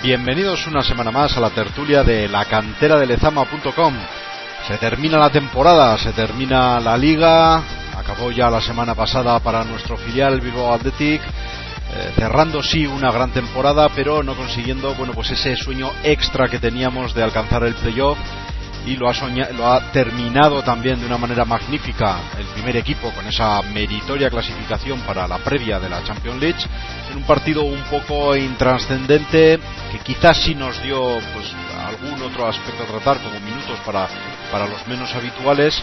Bienvenidos una semana más a la tertulia de la cantera de lezama.com. Se termina la temporada, se termina la liga, acabó ya la semana pasada para nuestro filial Bilbao Athletic, eh, cerrando sí una gran temporada, pero no consiguiendo bueno pues ese sueño extra que teníamos de alcanzar el playoff y lo ha, lo ha terminado también de una manera magnífica el primer equipo con esa meritoria clasificación para la previa de la Champions League en un partido un poco intranscendente que quizás sí nos dio pues algún otro aspecto a tratar como minutos para, para los menos habituales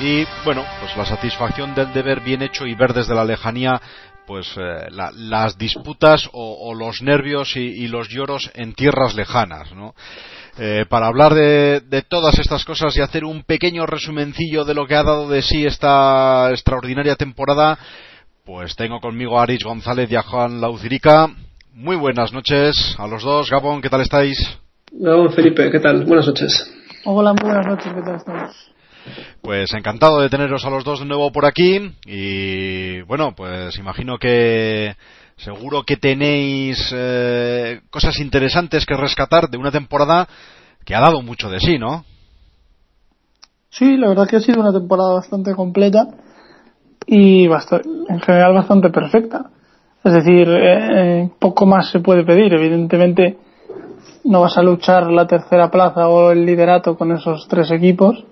y bueno pues la satisfacción del deber bien hecho y ver desde la lejanía pues eh, las disputas o, los nervios y, y, los lloros en tierras lejanas ¿no? Eh, para hablar de, todas estas cosas y hacer un pequeño resumencillo de lo que ha dado de sí esta extraordinaria temporada, pues tengo conmigo a Aris González y a Juan Laucirica. Muy buenas noches a los dos. Gabón, ¿qué tal estáis? Gabón, Felipe, ¿qué tal? Buenas noches. Hola, buenas noches, ¿qué tal estamos? Pues encantado de teneros a los dos de nuevo por aquí y bueno, pues imagino que Seguro que tenéis eh, cosas interesantes que rescatar de una temporada que ha dado mucho de sí, ¿no? Sí, la verdad que ha sido una temporada bastante completa y en general bastante perfecta. Es decir, eh, eh, poco más se puede pedir. Evidentemente, no vas a luchar la tercera plaza o el liderato con esos tres equipos,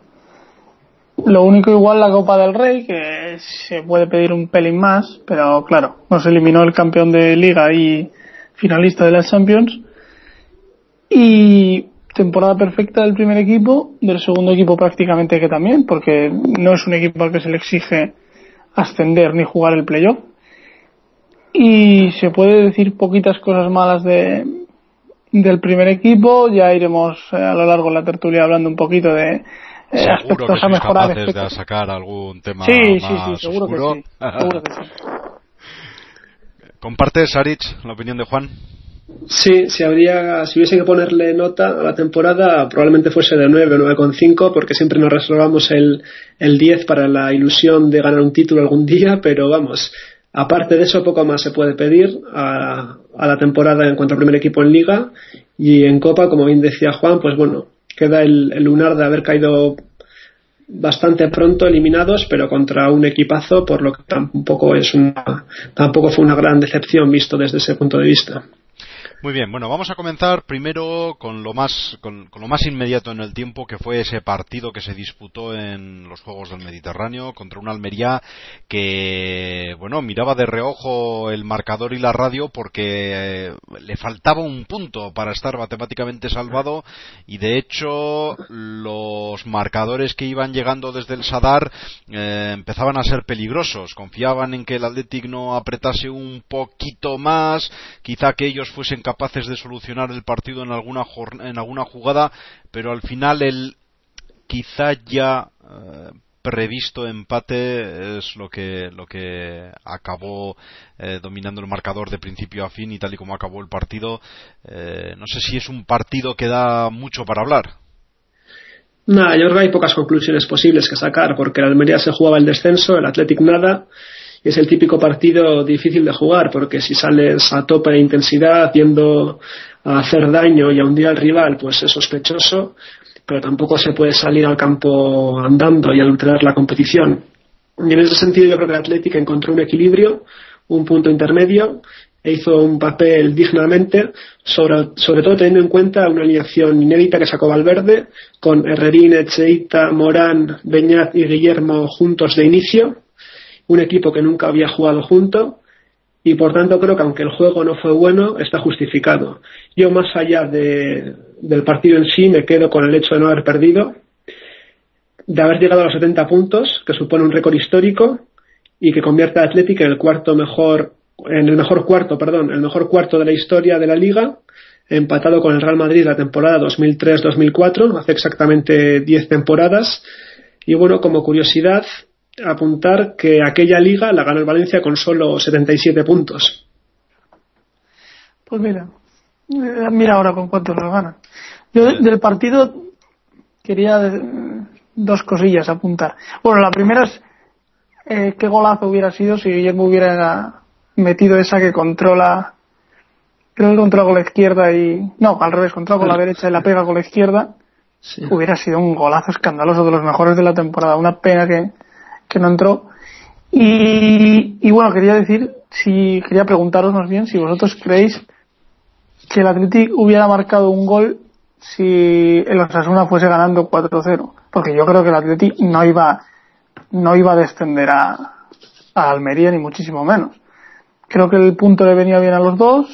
lo único igual la Copa del Rey, que se puede pedir un pelín más, pero claro, nos eliminó el campeón de liga y finalista de las Champions. Y temporada perfecta del primer equipo, del segundo equipo prácticamente que también, porque no es un equipo al que se le exige ascender ni jugar el playoff. Y se puede decir poquitas cosas malas de, del primer equipo, ya iremos eh, a lo largo de la tertulia hablando un poquito de eh, seguro que sois capaces de sacar algún tema sí, más sí, sí, seguro Que sí, seguro que sí. ¿Compartes, Sarich, la opinión de Juan? Sí, si habría, si hubiese que ponerle nota a la temporada, probablemente fuese de 9 o 9,5, porque siempre nos reservamos el, el 10 para la ilusión de ganar un título algún día, pero vamos, aparte de eso, poco más se puede pedir a, a la temporada en cuanto al primer equipo en Liga y en Copa, como bien decía Juan, pues bueno, queda el, lunar de haber caído bastante pronto eliminados, pero contra un equipazo, por lo que tampoco es una, tampoco fue una gran decepción visto desde ese punto de vista. Muy bien, bueno, vamos a comenzar primero con lo más con, lo más inmediato en el tiempo que fue ese partido que se disputó en los Juegos del Mediterráneo contra una Almería que bueno, miraba de reojo el marcador y la radio porque eh, le faltaba un punto para estar matemáticamente salvado y de hecho los marcadores que iban llegando desde el Sadar eh, empezaban a ser peligrosos, confiaban en que el Athletic no apretase un poquito más, quizá que ellos fuesen capaces capaces de solucionar el partido en alguna, en alguna jugada, pero al final el quizá ya eh, previsto empate es lo que lo que acabó eh, dominando el marcador de principio a fin y tal y como acabó el partido. Eh, no sé si es un partido que da mucho para hablar. Nada, yo creo que hay pocas conclusiones posibles que sacar porque el Almería se jugaba el descenso, el Athletic nada es el típico partido difícil de jugar porque si sales a tope de intensidad yendo a hacer daño y a hundir al rival pues es sospechoso pero tampoco se puede salir al campo andando y adulterar la competición. Y en ese sentido yo creo que el Atlético encontró un equilibrio un punto intermedio e hizo un papel dignamente, sobre, sobre, todo teniendo en cuenta una alineación inédita que sacó Valverde, con Herrerín, Echeita, Morán, Beñat y Guillermo juntos de inicio, un equipo que nunca había jugado junto y por tanto creo que aunque el juego no fue bueno, está justificado. Yo más allá de, del partido en sí me quedo con el hecho de no haber perdido, de haber llegado a los 70 puntos, que supone un récord histórico y que convierte a Athletic en el cuarto mejor, en el mejor cuarto, perdón, el mejor cuarto de la historia de la liga, empatado con el Real Madrid la temporada 2003-2004, hace exactamente 10 temporadas. Y bueno, como curiosidad, apuntar que aquella liga la ganó el Valencia con solo 77 puntos. Pues mira, eh, mira ahora con cuántos lo ganan. Yo del partido quería dos cosillas apuntar. Bueno, la primera es eh, qué golazo hubiera sido si Guillermo hubiera metido esa que controla, creo que controla con la izquierda y, no, al revés, controla con la derecha y la pega con la izquierda. Hubiera sido un golazo escandaloso de los mejores de la temporada. Una pena que, que no entró. Y, y bueno, quería decir, si, quería preguntaros más bien si vosotros creéis que el Athletic hubiera marcado un gol si el Osasuna fuese ganando 4-0. Porque yo creo que el Athletic no iba, no iba a descender a, a Almería ni muchísimo menos. Creo que el punto le venía bien a los dos.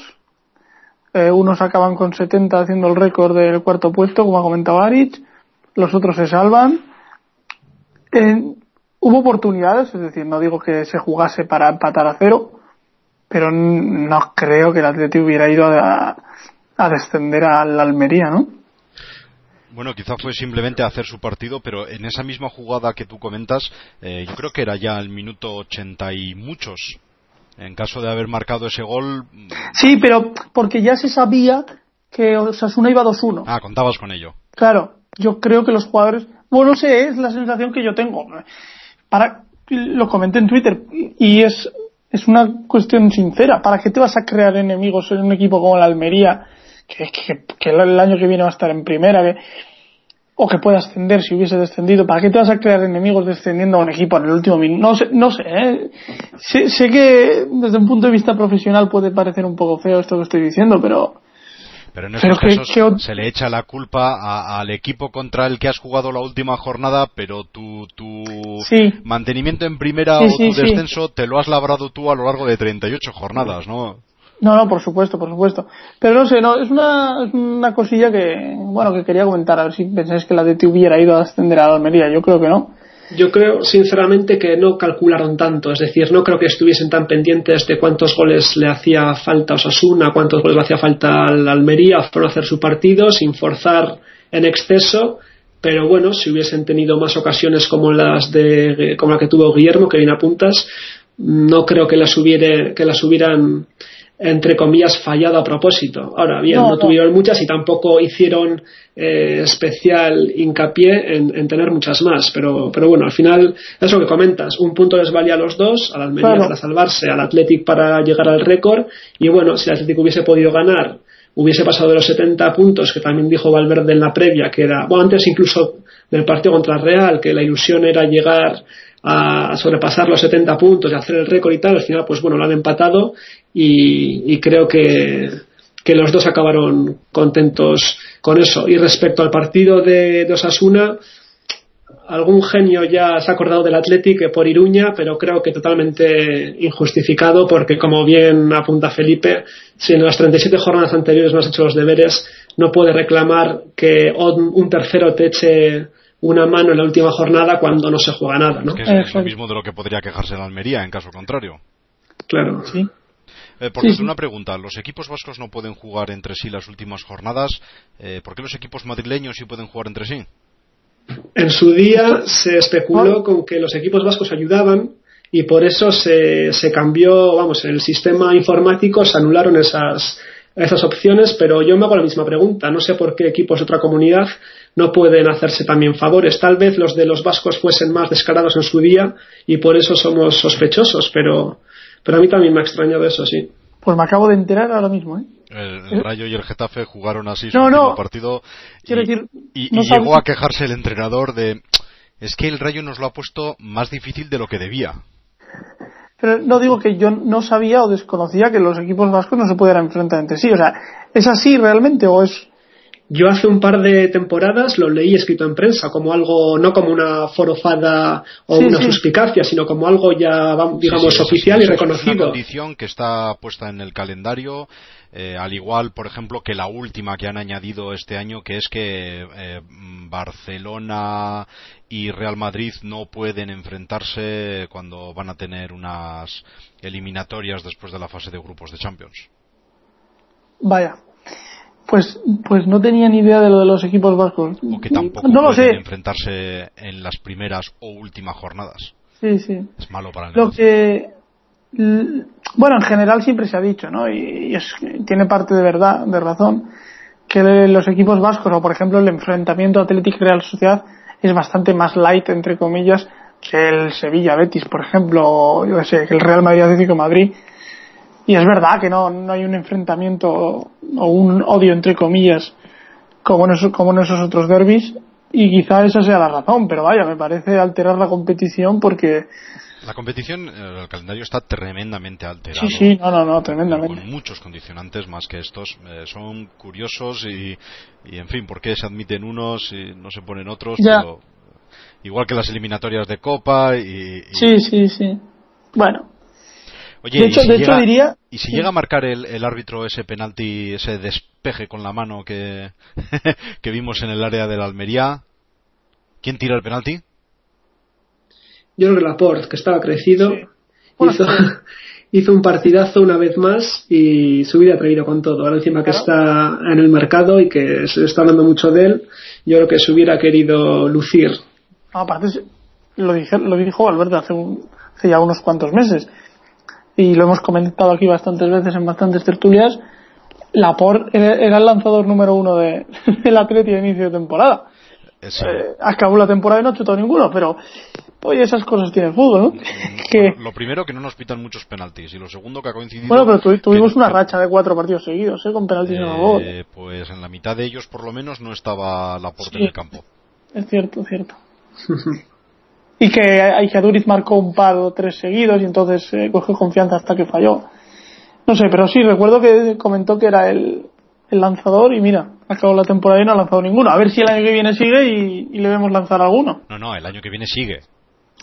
Eh, unos acaban con 70 haciendo el récord del cuarto puesto, como ha comentado Aritz. Los otros se salvan. Eh, hubo oportunidades, es decir, no digo que se jugase para empatar a cero, pero no creo que el Atlético hubiera ido a, a descender a la Almería, ¿no? Bueno, quizá fue simplemente hacer su partido, pero en esa misma jugada que tú comentas, eh, yo creo que era ya el minuto ochenta y muchos. En caso de haber marcado ese gol. Sí, pero porque ya se sabía que Osasuna iba 2-1. Ah, contabas con ello. Claro, yo creo que los jugadores. Bueno, no sé, es la sensación que yo tengo. Para, lo comenté en Twitter y es es una cuestión sincera. ¿Para qué te vas a crear enemigos en un equipo como la Almería, que, que, el año que viene va a estar en primera, que, o que pueda ascender si hubiese descendido? ¿Para qué te vas a crear enemigos descendiendo a un equipo en el último minuto? No sé, no sé, ¿eh? sé, sé que desde un punto de vista profesional puede parecer un poco feo esto que estoy diciendo, pero pero en esos casos se le echa la culpa al equipo contra el que has jugado la última jornada, pero tu, tu mantenimiento en primera o tu descenso te lo has labrado tú a lo largo de 38 jornadas, ¿no? No, no, por supuesto, por supuesto. Pero no sé, no, es una, es una cosilla que, bueno, que quería comentar, a ver si pensáis que la DT hubiera ido a ascender a la Almería. Yo creo que no. Yo creo, sinceramente, que no calcularon tanto. Es decir, no creo que estuviesen tan pendientes de cuántos goles le hacía falta a Osasuna, cuántos goles le hacía falta a la Almería. Fueron a hacer su partido sin forzar en exceso. Pero bueno, si hubiesen tenido más ocasiones como las de, como la que tuvo Guillermo, que viene a puntas, no creo que las, hubiera, que las hubieran entre comillas, fallado a propósito. Ahora bien, no, tuvieron muchas y tampoco hicieron eh, especial hincapié en, tener muchas más. Pero, pero bueno, al final, es lo que comentas. Un punto les valía a los dos, al Almería para salvarse, al Athletic para llegar al récord. Y bueno, si el Athletic hubiese podido ganar, hubiese pasado de los 70 puntos, que también dijo Valverde en la previa, que era, bueno, antes incluso del partido contra el Real, que la ilusión era llegar a sobrepasar los 70 puntos y hacer el récord y tal, al final pues bueno, lo han empatado y, creo que, que, los dos acabaron contentos con eso. Y respecto al partido de, de Osasuna, algún genio ya se ha acordado del Athletic por Iruña, pero creo que totalmente injustificado porque, como bien apunta Felipe, si en las 37 jornadas anteriores no has hecho los deberes, no puede reclamar que un tercero te eche una mano en la última jornada cuando no se juega nada, ¿no? Es, lo mismo de lo que podría quejarse la Almería en caso contrario. Claro. Sí. Eh, por una pregunta, los equipos vascos no pueden jugar entre sí las últimas jornadas, eh, ¿por qué los equipos madrileños sí pueden jugar entre sí? En su día se especuló con que los equipos vascos ayudaban y por eso se, se cambió, vamos, en el sistema informático se anularon esas, esas opciones, pero yo me hago la misma pregunta. No sé por qué equipos de otra comunidad no pueden hacerse también favores. Tal vez los de los vascos fuesen más descarados en su día y por eso somos sospechosos, pero, pero a mí también me ha extrañado eso, sí. Pues me acabo de enterar ahora mismo, ¿eh? El, Rayo y el Getafe jugaron así su último partido y, llegó a quejarse el entrenador de es que el Rayo nos lo ha puesto más difícil de lo que debía. Pero no digo que yo no sabía o desconocía que los equipos vascos no se pudieran enfrentar entre sí. O sea, ¿es así realmente o es yo hace un par de temporadas lo leí escrito en prensa como algo, no como una forofada o una suspicacia, sino como algo ya, digamos, oficial y reconocido. Es una condición que está puesta en el calendario, eh, al igual, por ejemplo, que la última que han añadido este año, que es que eh, Barcelona y Real Madrid no pueden enfrentarse cuando van a tener unas eliminatorias después de la fase de grupos de Champions. Vaya, pues pues no tenía ni idea de lo de los equipos vascos. O que tampoco no lo sé. enfrentarse en las primeras o últimas jornadas. Sí, sí. Es malo para el Lo negocio. que bueno, en general siempre se ha dicho, ¿no? Y, y es, tiene parte de verdad, de razón, que los equipos vascos, o por ejemplo el enfrentamiento Athletic Real Sociedad, es bastante más light, entre comillas, que el Sevilla Betis, por ejemplo, o yo sé, que el Real Madrid Atlético Madrid. Y es verdad que no, no hay un enfrentamiento o un odio, entre comillas, como en, esos, como en esos otros derbis. Y quizá esa sea la razón, pero vaya, me parece alterar la competición porque La competición, el calendario está tremendamente alterado. Sí, sí, no, no, no, Con tremendamente. muchos condicionantes más que estos. Eh, son curiosos y, y, en fin, ¿por qué se admiten unos y no se ponen otros? Ya. Pero, igual que las eliminatorias de Copa y... y- Sí, sí, sí. Bueno, Oye, de y hecho, si de hecho llega- diría. Y si llega a marcar el, el árbitro ese penalti, ese despeje con la mano que, que vimos en el área de la Almería, ¿quién tira el penalti? Yo creo que Laporte, que estaba crecido, Sí. Hizo, un partidazo una vez más y se hubiera traído con todo. Ahora encima que está en el mercado y que se está hablando mucho de él, yo creo que se hubiera querido lucir. Aparte, lo, dije, lo dijo Alberto hace, un- hace ya unos cuantos meses. Y lo hemos comentado aquí bastantes veces en bastantes tertulias. Laporte era, era el lanzador número uno de, del Atleti de inicio de temporada. Ese- Eh, acabó la temporada y no chutó ninguno, pero oye, esas cosas tiene el fútbol, ¿no? que, Lo primero, que no nos pitan muchos penaltis. Y lo segundo, que ha coincidido. bueno, pero tu- tuvimos que- una racha de cuatro partidos seguidos, ¿eh? Con penaltis en el gol. eh, Pues en la mitad de ellos, por lo menos, no estaba Laporte Sí. en el campo. Es cierto, es cierto. y que Aijaduriz marcó un par o tres seguidos y entonces eh, cogió confianza hasta que falló. No sé, pero sí, recuerdo que comentó que era el, el lanzador y mira, acabó la temporada y no ha lanzado ninguno. A ver si el año que viene sigue y, y le vemos lanzar alguno. No, no, el año que viene sigue.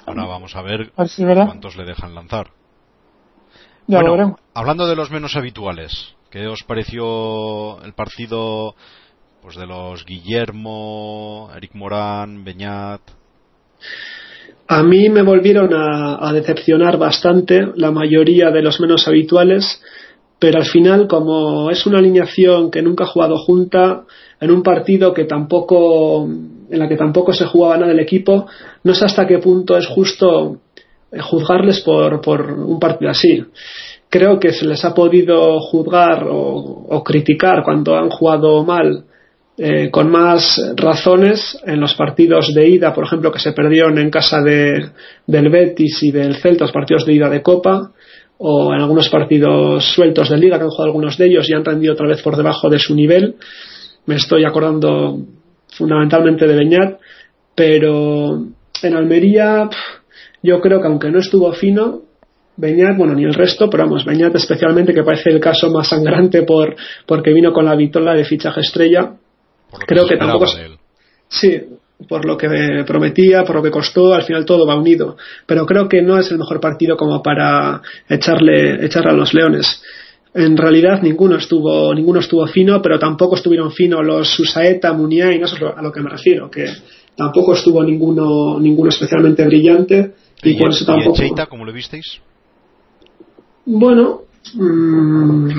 Ahora vamos a ver A ver si es verdad. cuántos le dejan lanzar. Ya Bueno, lo veremos. Hablando de los menos habituales, ¿qué os pareció el partido pues de los Guillermo, Eric Morán, Beñat? A mí me volvieron a, decepcionar bastante la mayoría de los menos habituales, pero al final, como es una alineación que nunca ha jugado junta, en un partido que tampoco, en la que tampoco se jugaba nada el equipo, no sé hasta qué punto es justo eh, juzgarles por, por un partido así. Creo que se les ha podido juzgar o, o criticar cuando han jugado mal eh, con más razones en los partidos de ida, por ejemplo, que se perdieron en casa de, del Betis y del Celta, los partidos de ida de Copa, o en algunos partidos sueltos de Liga, que han jugado algunos de ellos y han rendido otra vez por debajo de su nivel. Me estoy acordando fundamentalmente de Beñat, pero en Almería yo creo que aunque no estuvo fino, Beñat, bueno, ni el resto, pero vamos, Beñat especialmente, que parece el caso más sangrante por, porque vino con la vitola de fichaje estrella, Por lo Creo que tampoco es- de él. Sí, por lo que me prometía, por lo que costó, al final todo va unido. Pero creo que no es el mejor partido como para echarle, echarle a los leones. En realidad ninguno estuvo, ninguno estuvo fino, pero tampoco estuvieron finos los Susaeta, Muniain, eso es a lo que me refiero, que tampoco estuvo ninguno, ninguno especialmente brillante y, ¿Y, por eso y tampoco. Echeita, cómo lo visteis? Bueno, mm,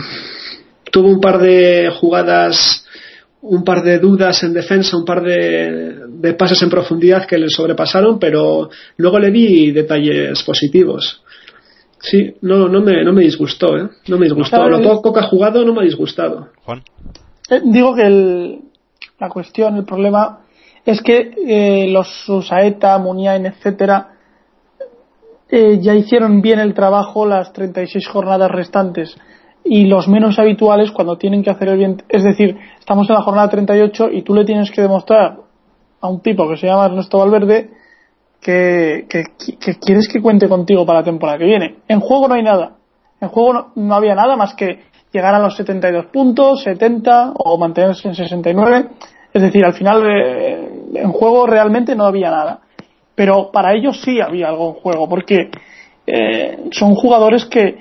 tuvo un par de jugadas, un par de dudas en defensa, un par de, de pases en profundidad que le sobrepasaron, pero luego le vi detalles positivos. Sí, no, no me, no me disgustó, ¿eh? No me disgustó. Lo poco que ha jugado no me ha disgustado. Juan. Eh, digo que el- la cuestión, el problema es que eh, los Susaeta, Muniain, etcétera, eh, ya hicieron bien el trabajo las 36 jornadas restantes y los menos habituales cuando tienen que hacer el bien, es decir, estamos en la jornada 38 y tú le tienes que demostrar a un tipo que se llama Ernesto Valverde que, que, quieres que cuente contigo para la temporada que viene. En juego no hay nada. En juego no, no había nada más que llegar a los 72 puntos, 70 o mantenerse en 69. Es decir, al final eh, en juego realmente no había nada. Pero para ellos sí había algo en juego, porque eh, son jugadores que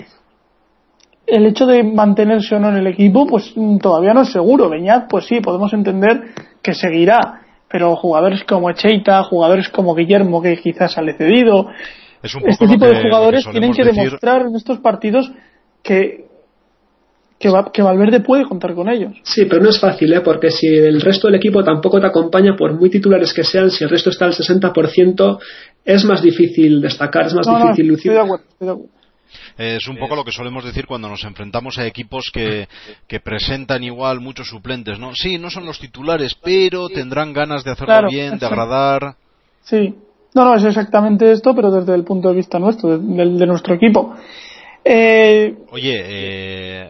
el hecho de mantenerse o no en el equipo, pues mm, todavía no es seguro. Beñat, pues sí, podemos entender que seguirá, pero jugadores como Echeita, jugadores como Guillermo, que quizás sale cedido, Es un poco este tipo que- de jugadores tienen que decir. demostrar en estos partidos que que, que, Valverde puede contar con ellos. Sí, pero no es fácil, ¿eh? porque si el resto del equipo tampoco te acompaña, por muy titulares que sean, si el resto está al 60%, es más difícil destacar, es más difícil lucir. Es un poco lo que solemos decir cuando nos enfrentamos a equipos que, que, presentan igual muchos suplentes, ¿no? Sí, no son los titulares, pero tendrán ganas de hacerlo bien, de agradar. Sí, no, no, es exactamente esto, pero desde el punto de vista nuestro, de nuestro equipo. Eh, Oye, eh,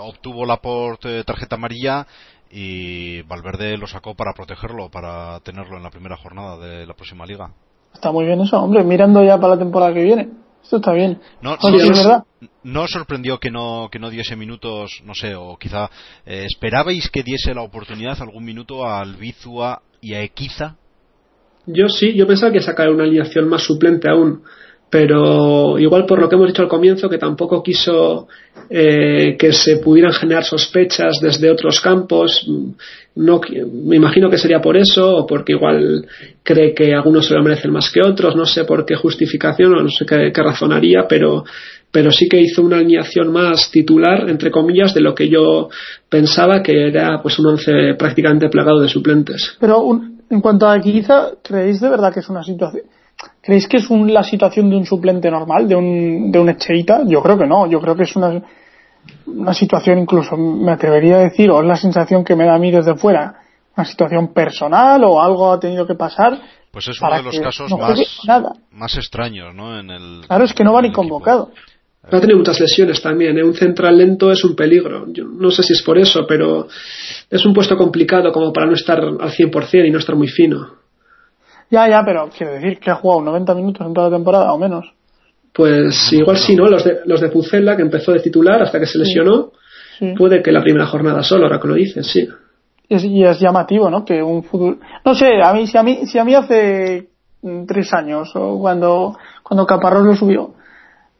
obtuvo la por tarjeta amarilla y Valverde lo sacó para protegerlo, para tenerlo en la primera jornada de la próxima liga. Está muy bien eso, hombre, mirando ya para la temporada que viene. Esto está bien. No, no, no sorprendió que no, que no diese minutos, no sé, o quizá eh, esperabais que diese la oportunidad algún minuto al Bizua y a Equiza. Yo sí, yo pensaba que sacar una alineación más suplente aún pero igual por lo que hemos dicho al comienzo, que tampoco quiso eh, que se pudieran generar sospechas desde otros campos, no, me imagino que sería por eso, o porque igual cree que algunos se lo merecen más que otros, no sé por qué justificación o no sé qué, razonaría, pero, pero sí que hizo una alineación más titular, entre comillas, de lo que yo pensaba que era pues un once prácticamente plagado de suplentes. Pero en cuanto a quizá, ¿creéis de verdad que es una situación? ¿Creéis que es la situación de un suplente normal, de un, de un Echeita? Yo creo que no, yo creo que es una, una situación incluso, me atrevería a decir, o es la sensación que me da a mí desde fuera, una situación personal o algo ha tenido que pasar. Pues es uno de los casos más, extraños, ¿no? En el, claro, es que no va ni convocado. Ha tenido muchas lesiones también, ¿eh? un central lento es un peligro. Yo no sé si es por eso, pero es un puesto complicado como para no estar al 100% y no estar muy fino. Ya, ya, pero quiero decir que ha jugado 90 minutos en toda la temporada o menos. Pues igual sí, ¿no? Los de, los de Pucella, que empezó de titular hasta que se lesionó, puede que la primera jornada solo, ahora que lo dices, sí. y es llamativo, ¿no? Que un fútbol... No sé, a mí, si a mí, si a mí hace tres años, o cuando, cuando Caparrós lo subió,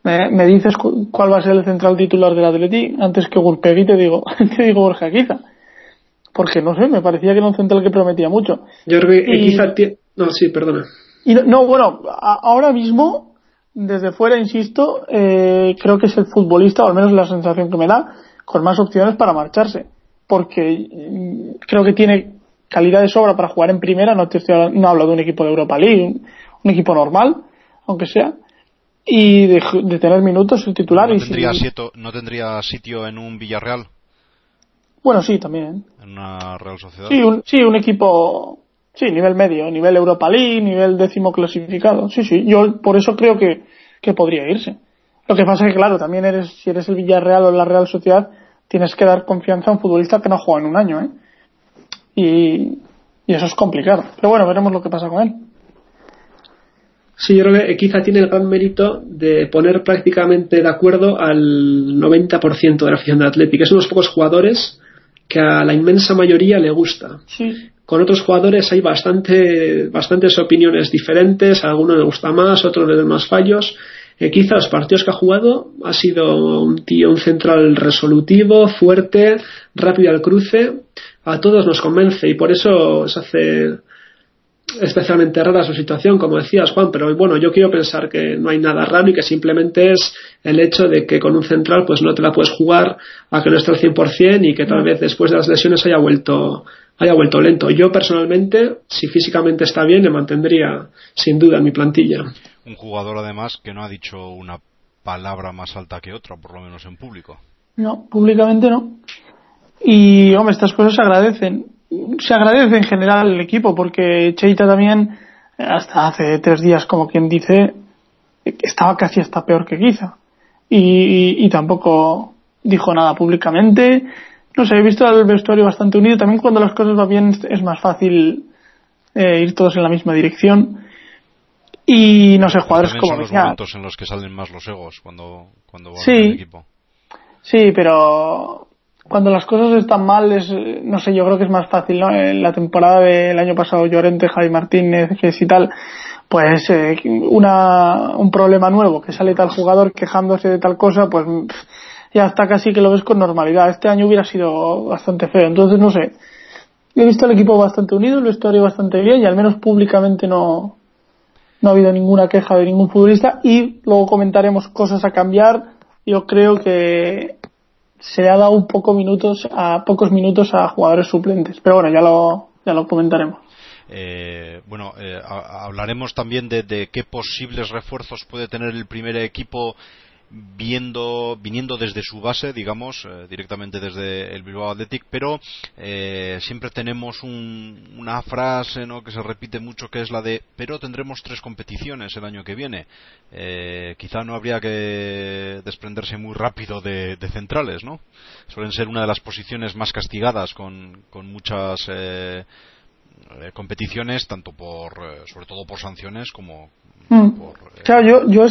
me, me dices cuál va a ser el central titular del Atleti, antes que Gurpegui te digo, te digo Borja Quiza. Porque no sé, me parecía que era un central que prometía mucho. Yo creo que quizá no, sí, perdona. Y no, bueno, ahora mismo, desde fuera, insisto, eh, creo que es el futbolista, o al menos la sensación que me da, con más opciones para marcharse. Porque mm, creo que tiene calidad de sobra para jugar en primera, no, te estoy, no hablo de un equipo de Europa League, un, equipo normal, aunque sea, y de, tener minutos el titular. ¿No, tendría ¿No tendría sitio en un Villarreal? Bueno, sí, también. ¿En una Real Sociedad? Sí, un, sí, un equipo Sí, nivel medio, nivel Europa League, nivel décimo clasificado. Sí, sí, yo por eso creo que, que podría irse. Lo que pasa es que, claro, también eres, si eres el Villarreal o la Real Sociedad, tienes que dar confianza a un futbolista que no juega en un año, ¿eh? Y, y eso es complicado. Pero bueno, veremos lo que pasa con él. Sí, yo creo que quizá tiene el gran mérito de poner prácticamente de acuerdo al 90% de la afición de Atlético. Es unos pocos jugadores que a la inmensa mayoría le gusta. Sí. Con otros jugadores hay bastante, bastantes opiniones diferentes, a algunos le gusta más, a otros le dan más fallos. Eh, quizá los partidos que ha jugado ha sido un tío, un central resolutivo, fuerte, rápido al cruce. A todos nos convence y por eso se hace especialmente rara su situación, como decías Juan, pero bueno, yo quiero pensar que no hay nada raro y que simplemente es el hecho de que con un central pues no te la puedes jugar a que no esté al 100% y que tal vez después de las lesiones haya vuelto haya vuelto lento. Yo personalmente, si físicamente está bien, le mantendría sin duda en mi plantilla. Un jugador además que no ha dicho una palabra más alta que otra, por lo menos en público. No, públicamente no. Y, hombre, estas cosas se agradecen. Se agradece en general el equipo porque Cheita también, hasta hace tres días, como quien dice, estaba casi hasta peor que quizá. Y, y tampoco dijo nada públicamente no sé, he visto al vestuario bastante unido. También cuando las cosas van bien es más fácil eh, ir todos en la misma dirección. Y no sé, jugadores como. Son los momentos en los que salen más los egos cuando, cuando sí, el equipo. Sí, pero cuando las cosas están mal, es, no sé, yo creo que es más fácil, ¿no? En la temporada del año pasado, Llorente, Javi Martínez, y tal, pues eh, una, un problema nuevo, que sale tal jugador quejándose de tal cosa, pues ya está casi que lo ves con normalidad. Este año hubiera sido bastante feo. Entonces, no sé. He visto el equipo bastante unido, el vestuario bastante bien y al menos públicamente no, no ha habido ninguna queja de ningún futbolista y luego comentaremos cosas a cambiar. Yo creo que se le ha dado un minutos a pocos minutos a jugadores suplentes. Pero bueno, ya lo, ya lo comentaremos. Eh, bueno, eh, hablaremos también de, qué posibles refuerzos puede tener el primer equipo viendo, viniendo desde su base, digamos, eh, directamente desde el Bilbao Athletic, pero eh, siempre tenemos una frase ¿no? que se repite mucho que es la de pero tendremos tres competiciones el año que viene. Eh, quizá no habría que desprenderse muy rápido de, centrales, ¿no? Suelen ser una de las posiciones más castigadas con, con muchas competiciones, tanto por, sobre todo por sanciones como mm. por. claro, yo, yo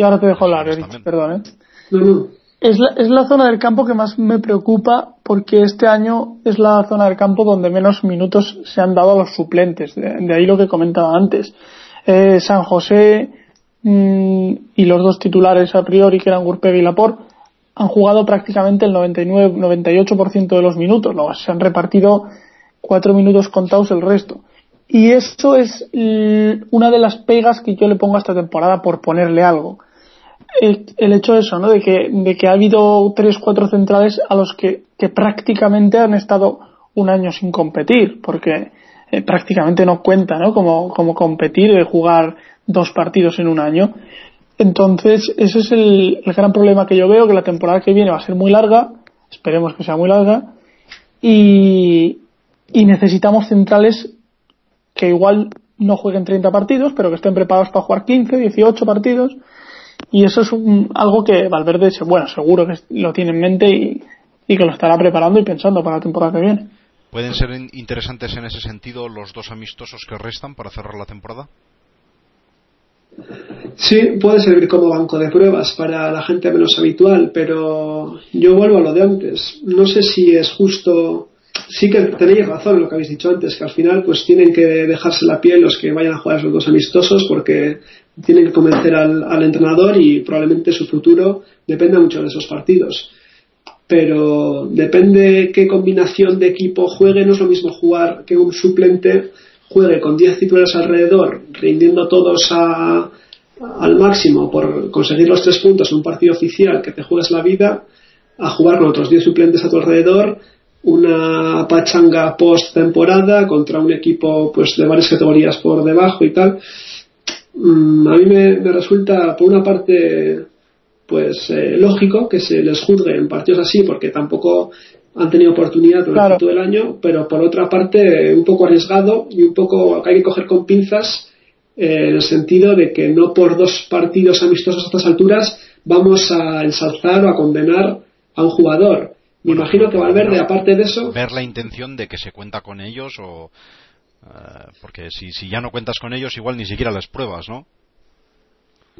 y ahora te dejo hablar, perdón. ¿eh? Es, la, es la zona del campo que más me preocupa porque este año es la zona del campo donde menos minutos se han dado a los suplentes. De, ahí lo que comentaba antes. Eh, San José mm, y los dos titulares a priori, que eran Gurpega y Laporte, han jugado prácticamente el 99-98% de los minutos. Luego se han repartido cuatro minutos contados el resto. Y eso es una de las pegas que yo le pongo a esta temporada por ponerle algo el, hecho de eso, ¿no? De que, de que ha habido tres, cuatro centrales a los que, que prácticamente han estado un año sin competir, porque eh, prácticamente no cuenta, ¿no? Como, como competir, de jugar dos partidos en un año. Entonces, ese es el, el, gran problema que yo veo, que la temporada que viene va a ser muy larga, esperemos que sea muy larga, y, y necesitamos centrales que igual no jueguen 30 partidos, pero que estén preparados para jugar 15, 18 partidos, y eso es algo que Valverde, bueno, seguro que lo tiene en mente y, que lo estará preparando y pensando para la temporada que viene. ¿Pueden ser interesantes en ese sentido los dos amistosos que restan para cerrar la temporada? Sí, puede servir como banco de pruebas para la gente menos habitual, pero yo vuelvo a lo de antes. No sé si es justo. Sí que tenéis razón en lo que habéis dicho antes, que al final pues tienen que dejarse la piel los que vayan a jugar esos dos amistosos, porque tienen que convencer al, entrenador y probablemente su futuro dependa mucho de esos partidos. Pero depende qué combinación de equipo juegue, no es lo mismo jugar que un suplente juegue con 10 titulares alrededor, rindiendo todos al máximo por conseguir los tres puntos en un partido oficial que te juegues la vida, a jugar con otros 10 suplentes a tu alrededor, una pachanga post temporada contra un equipo pues de varias categorías por debajo y tal Mm, a mí me, resulta, por una parte, pues eh, lógico que se les juzgue en partidos así, porque tampoco han tenido oportunidad durante todo el año, pero por otra parte, un poco arriesgado y un poco que hay que coger con pinzas eh, en el sentido de que no por dos partidos amistosos a estas alturas vamos a ensalzar o a condenar a un jugador. Me imagino que Valverde, aparte de eso. Ver la intención de que se cuenta con ellos o eh, porque si, si ya no cuentas con ellos, igual ni siquiera les pruebas, ¿no?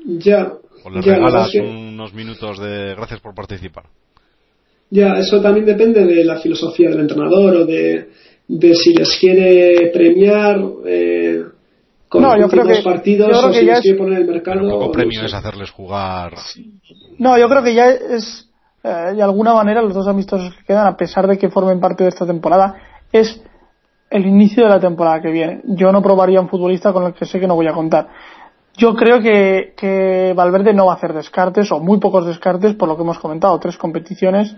Ya. O les regalas unos minutos de gracias por participar. Ya, eso también depende de la filosofía del entrenador o de, de si les quiere premiar eh, con no, yo partidos o si les quiere poner el mercado. Poco premio es hacerles jugar. No, yo creo que ya es, eh, de alguna manera, los dos amistosos que quedan, a pesar de que formen parte de esta temporada, es el inicio de la temporada que viene. Yo no probaría un futbolista con el que sé que no voy a contar. Yo creo que, que Valverde no va a hacer descartes o muy pocos descartes por lo que hemos comentado. Tres competiciones.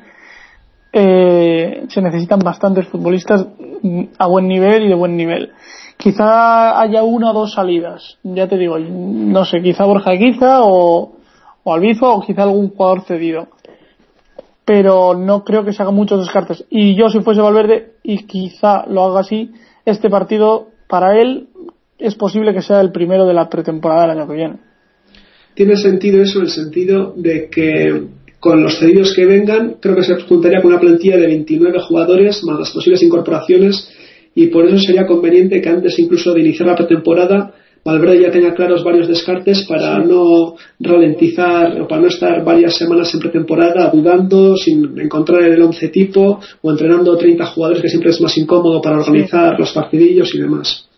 Eh, se necesitan bastantes futbolistas a buen nivel y de buen nivel. Quizá haya una o dos salidas. Ya te digo, no sé, quizá Borja Quizá o, o Albizo o quizá algún jugador cedido pero no creo que se hagan muchos descartes. Y yo si fuese Valverde, y quizá lo haga así, este partido para él es posible que sea el primero de la pretemporada del año que viene. Tiene sentido eso, el sentido de que con los cedidos que vengan, creo que se juntaría con una plantilla de 29 jugadores más las posibles incorporaciones y por eso sería conveniente que antes incluso de iniciar la pretemporada Valverde ya tenga claros varios descartes para no ralentizar o para no estar varias semanas en pretemporada dudando sin encontrar el once tipo o entrenando 30 jugadores que siempre es más incómodo para organizar los partidillos y demás.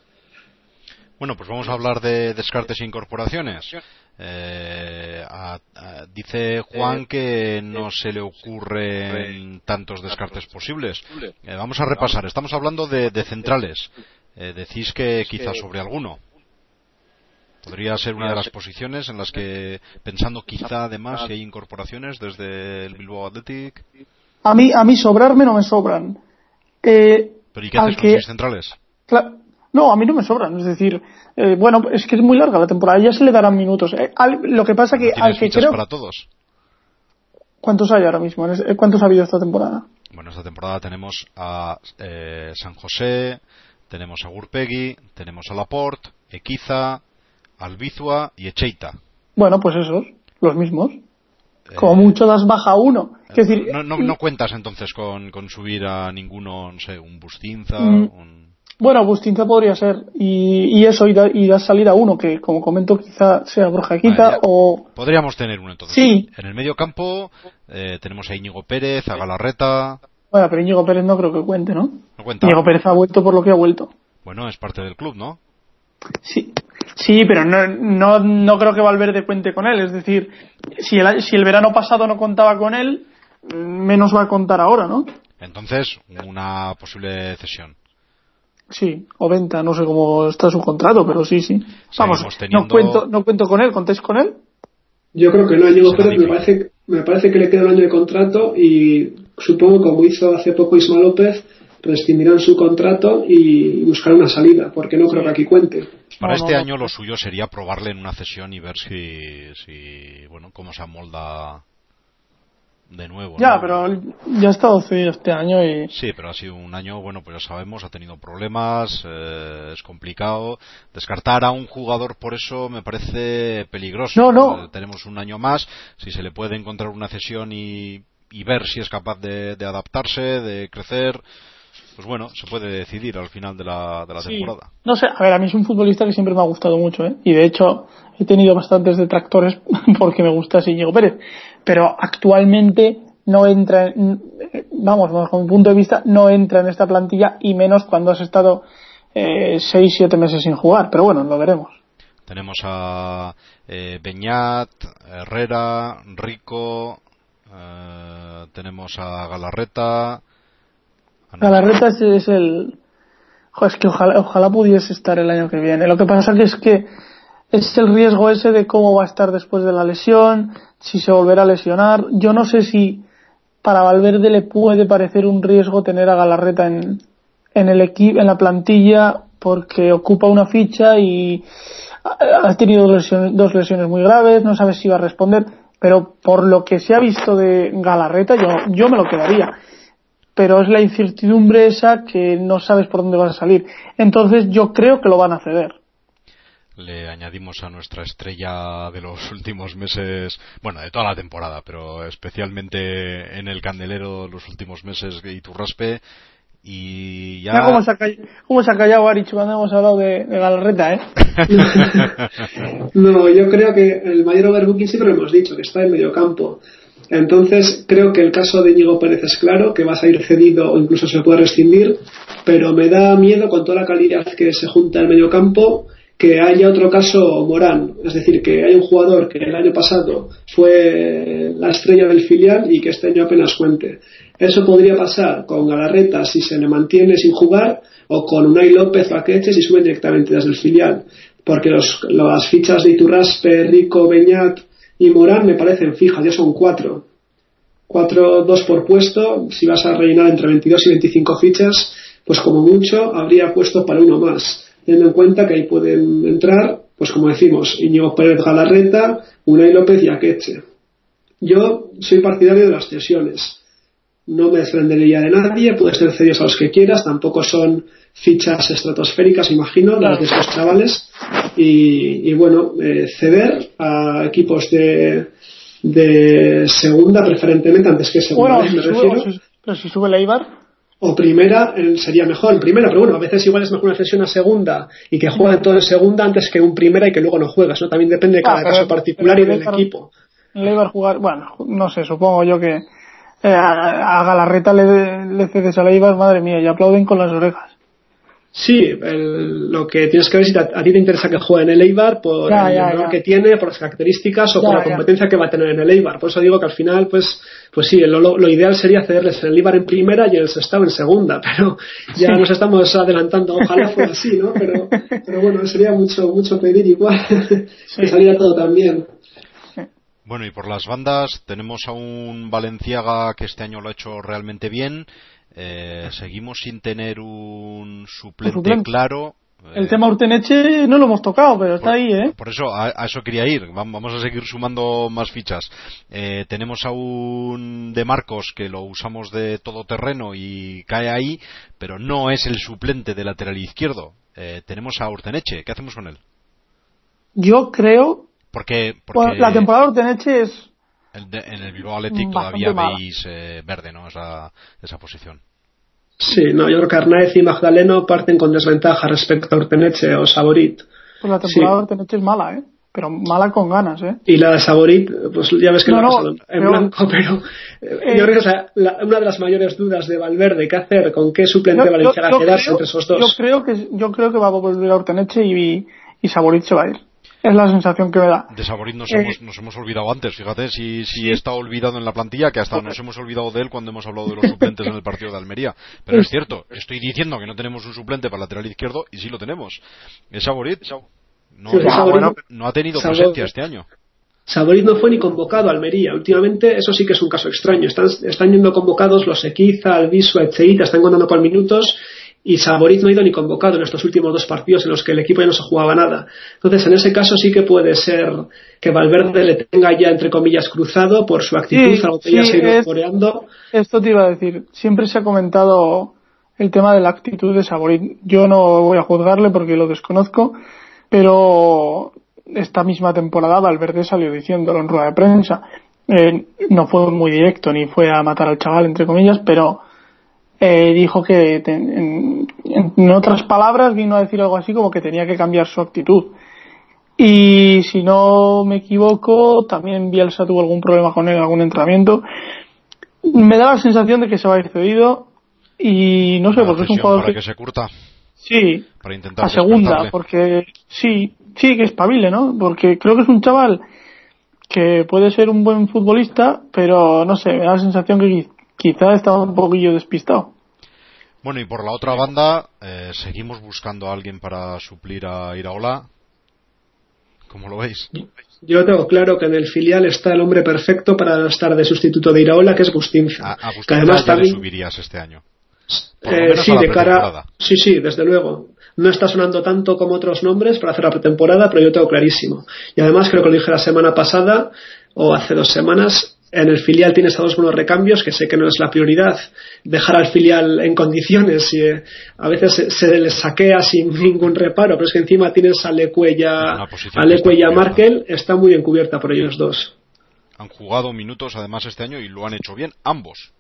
Bueno, pues vamos a hablar de descartes e incorporaciones. Eh, dice Juan que no se le ocurren tantos descartes posibles. Eh, vamos a repasar. Estamos hablando de, centrales. Eh, decís que quizás sobre alguno. Podría ser una de las posiciones en las que, pensando quizá además si hay incorporaciones desde el Bilbao Athletic. A mí, a mí sobrarme no me sobran. Eh, ¿Pero y qué haces con seis centrales? no, a mí no me sobran. Es decir, eh, bueno, es que es muy larga la temporada. Ya se le darán minutos. Eh, lo que pasa que al que creo. para todos? ¿Cuántos hay ahora mismo? ¿Cuántos ha habido esta temporada? Bueno, esta temporada tenemos a eh, San José, tenemos a Gurpegui, tenemos a Laporte, Equiza, Albizua y Echeita. Bueno, pues esos, los mismos. Como mucho das baja uno. decir, no, no, cuentas entonces con, con, subir a ninguno, no sé, un Bustinza, mm. un bueno, Bustinza podría ser. Y, y eso, y, da, y salir a uno, que como comento, quizá sea Borja Quita o. Podríamos tener uno entonces. Sí. En el medio campo eh, tenemos a Íñigo Pérez, a Galarreta. Bueno, pero Íñigo Pérez no creo que cuente, ¿no? No cuenta. Íñigo Pérez ha vuelto por lo que ha vuelto. Bueno, es parte del club, ¿no? Sí. Sí, pero no, no, no creo que Valverde cuente con él. Es decir, si el, si el verano pasado no contaba con él, menos va a contar ahora, ¿no? Entonces, una posible cesión. Sí, o venta, no sé cómo está su contrato, pero sí, sí. Vamos, no, cuento, no cuento con él, ¿contáis con él? Yo creo que no, Diego Pérez me parece, me parece que le queda un año de contrato y supongo, como hizo hace poco Isma López, rescindirán su contrato y buscarán una salida, porque no creo que aquí cuente. Para este año lo suyo sería probarle en una cesión y ver si, si bueno, cómo se amolda de nuevo. Ya, pero ya ha estado cedido este año y... Sí, pero ha sido un año, bueno, pues ya sabemos, ha tenido problemas, eh, es complicado. Descartar a un jugador por eso me parece peligroso. No, no. Eh, tenemos un año más, si se le puede encontrar una cesión y, y ver si es capaz de, de adaptarse, de crecer, pues bueno, se puede decidir al final de la, de la temporada. No sé, a ver, a mí es un futbolista que siempre me ha gustado mucho, ¿eh? Y de hecho he tenido bastantes detractores porque me gusta Íñigo Pérez. Pero actualmente no entra, vamos, con un punto de vista, no entra en esta plantilla y menos cuando has estado eh, seis, siete meses sin jugar. Pero bueno, lo veremos. Tenemos a eh, Beñat, Herrera, Rico, eh, tenemos a Galarreta, Galarreta es, es el. es que ojalá, ojalá pudiese estar el año que viene. Lo que pasa es que es el riesgo ese de cómo va a estar después de la lesión, si se volverá a lesionar. Yo no sé si para Valverde le puede parecer un riesgo tener a Galarreta en, en el equipo, en la plantilla, porque ocupa una ficha y ha tenido dos lesiones, dos lesiones muy graves, no sabe si va a responder, pero por lo que se ha visto de Galarreta, yo, yo me lo quedaría pero es la incertidumbre esa que no sabes por dónde vas a salir. Entonces yo creo que lo van a ceder. Le añadimos a nuestra estrella de los últimos meses, bueno, de toda la temporada, pero especialmente en el candelero los últimos meses, y ya... cómo se, ha callado, cómo se ha callado cuando hemos hablado de, Galarreta, ¿eh? no, yo creo que el mayor overbooking siempre lo hemos dicho, que está en medio campo. Entonces, creo que el caso de Íñigo Pérez es claro, que va a salir cedido o incluso se puede rescindir, pero me da miedo con toda la calidad que se junta en medio campo que haya otro caso Morán, es decir, que hay un jugador que el año pasado fue la estrella del filial y que este año apenas cuente. Eso podría pasar con Galarreta si se le mantiene sin jugar o con Unai López o si sube directamente desde el filial, porque los, las fichas de Iturraspe, Rico, Beñat, y Morán me parecen fijas, ya son cuatro. Cuatro, dos por puesto, si vas a rellenar entre 22 y 25 fichas, pues como mucho habría puesto para uno más, teniendo en cuenta que ahí pueden entrar, pues como decimos, Íñigo Pérez Galarreta, Unai López y Akeche. Yo soy partidario de las cesiones. No me desprendería de nadie, puedes ser cedidos a los que quieras, tampoco son fichas estratosféricas, imagino, las de esos chavales. Y, bueno, eh, ceder a equipos de, de segunda, preferentemente, antes que segunda, me refiero. pero si sube Ibar. O primera eh, sería mejor, primera, pero bueno, a veces igual es mejor una cesión a segunda y que jueguen todo en segunda antes que un primera y que luego no juegas, ¿no? También depende de cada ah, caso particular y del equipo. El Eibar jugar, bueno, no sé, supongo yo que eh, a, Galarreta le, le cedes a la Eibar, madre mía, y aplauden con las orejas. Sí, lo que tienes que ver si a, ti te interesa que juegue en el Eibar por el que tiene, por las características o por la competencia que va a tener en el Eibar. Por eso digo que al final, pues, pues sí, lo, ideal sería cederles el Eibar en primera y el Sestao en segunda, pero ya nos estamos adelantando. Ojalá fuera así, ¿no? Pero, pero bueno, sería mucho, mucho pedir igual que saliera todo tan bien. Bueno, y por las bandas tenemos a un Valenciaga que este año lo ha hecho realmente bien. Eh, seguimos sin tener un suplente, claro. El tema Urteneche no lo hemos tocado, pero está ahí, ¿eh? Por eso, a, eso quería ir. Vamos a seguir sumando más fichas. Eh, tenemos a un de Marcos que lo usamos de todo terreno y cae ahí, pero no es el suplente de lateral izquierdo. Eh, tenemos a Urteneche. ¿Qué hacemos con él? Yo creo. Porque. la temporada de Urteneche es en el Bilbao Athletic todavía veis eh, verde, ¿no? Esa, esa posición. Sí, no, yo creo que Arnaez y Magdaleno parten con desventaja respecto a Orteneche o Saborit. Pues la temporada de Orteneche es mala, ¿eh? Pero mala con ganas, ¿eh? Y la de Saborit, pues ya ves que no, no, en pero, blanco, pero eh, yo creo que es una de las mayores dudas de Valverde, ¿qué hacer? ¿Con qué suplente va a quedarse entre esos dos? Yo creo que, yo creo que va a volver a Orteneche y, y Saborit se va a ir es la sensación que me da. De Saborit nos, hemos, nos hemos olvidado antes, fíjate, si, si está olvidado en la plantilla, que hasta nos hemos olvidado de él cuando hemos hablado de los suplentes en el partido de Almería. Pero es cierto, estoy diciendo que no tenemos un suplente para lateral izquierdo y sí lo tenemos. Es Saborit, no, no, ha tenido presencia este año. Saborit no fue ni convocado a Almería. Últimamente, eso sí que es un caso extraño. Están, están yendo convocados los Equiza, Alviso, Echeita, están contando por minutos y Saborit no ha ido ni convocado en estos últimos dos partidos en los que el equipo ya no se jugaba nada. Entonces, en ese caso sí que puede ser que Valverde le tenga ya, entre comillas, cruzado por su actitud, algo que ya se ha ido coreando. Esto te iba a decir, siempre se ha comentado el tema de la actitud de Saborit. Yo no voy a juzgarle porque lo desconozco, pero esta misma temporada Valverde salió diciéndolo en rueda de prensa. Eh, no fue muy directo ni fue a matar al chaval, entre comillas, pero eh, dijo que, en, otras palabras, vino a decir algo así como que tenía que cambiar su actitud. Y si no me equivoco, también Bielsa tuvo algún problema con él en algún entrenamiento. Me da la sensación de que se va a ir cedido y no sé, porque es un jugador para que, se curta. Sí, para intentar a segunda, porque sí, sí que espabile, ¿no? Porque creo que es un chaval que puede ser un buen futbolista, pero no sé, me da la sensación que quizá estaba un poquillo despistado. Bueno, y por la otra banda, eh, seguimos buscando a alguien para suplir a Iraola. ¿Cómo lo veis? Yo tengo claro que en el filial está el hombre perfecto para estar de sustituto de Iraola, que es Bustinza. A, además también subirías este año. Eh, sí, de cara. Sí, sí, desde luego. No está sonando tanto como otros nombres para hacer la pretemporada, pero yo tengo clarísimo. Y además creo que lo dije la semana pasada o hace dos semanas, en el filial tienes a dos buenos recambios, que sé que no es la prioridad dejar al filial en condiciones y eh, a veces se, les saquea sin ningún reparo, pero es que encima tienes a Lecuella, a Lecuella Markel, está muy encubierta por ellos dos. Han jugado minutos además este año y lo han hecho bien ambos.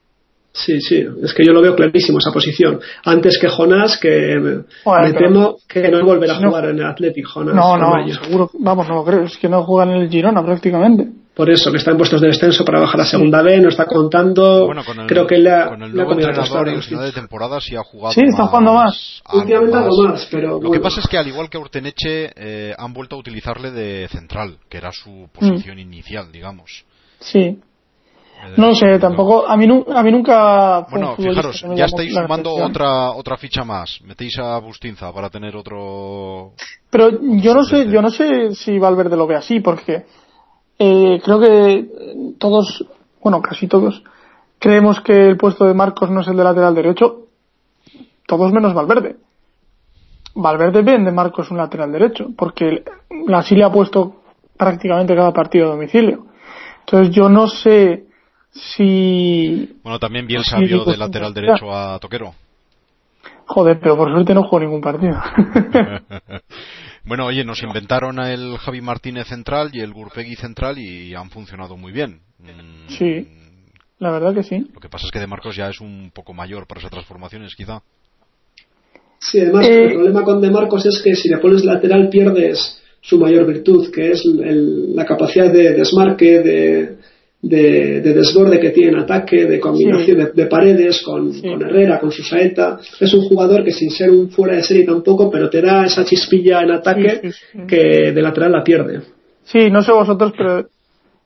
Sí, sí, es que yo lo veo clarísimo esa posición. Antes que Jonás, que me temo que no volverá a jugar en el Athletic Jonás. No, no, seguro, vamos, no lo creo, es que no juegan en el Girona prácticamente por eso, que está en puestos de descenso para bajar a segunda B, no está contando. creo que le con el nuevo entrenador en final de temporada sí ha jugado Sí, está jugando más. Últimamente más, pero. Lo que pasa es que al igual que Urteneche, eh, han vuelto a utilizarle de central, que era su posición mm. inicial, digamos. Sí. Eh, no sé, tampoco. A mí, a mí nunca. Bueno, fijaros, ya estáis sumando otra otra ficha más. Metéis a Bustinza para tener otro. Pero yo no sé, yo no sé si Valverde lo ve así, porque eh, creo que todos, bueno, casi todos, creemos que el puesto de Marcos no es el de lateral derecho. Todos menos Valverde. Valverde vende Marcos un lateral derecho, porque así le ha puesto prácticamente cada partido a domicilio. Entonces yo no sé si... Bueno, también bien sabio de lateral derecho a Toquero. Joder, pero por suerte no jugó ningún partido. Bueno, oye, nos inventaron el Javi Martínez central y el Gurpegui central y han funcionado muy bien. Mm, sí, la verdad que sí. Lo que pasa es que De Marcos ya es un poco mayor para esas transformaciones, quizá. Sí, además, el eh, problema con De Marcos es que si le pones lateral pierdes su mayor virtud, que es la capacidad de desmarque, de, de, desborde que tiene en ataque, de combinación de, paredes con, Herrera, con Susaeta. Es un jugador que sin ser un fuera de serie tampoco, pero te da esa chispilla en ataque que de lateral la pierde. Sí, no sé vosotros, pero el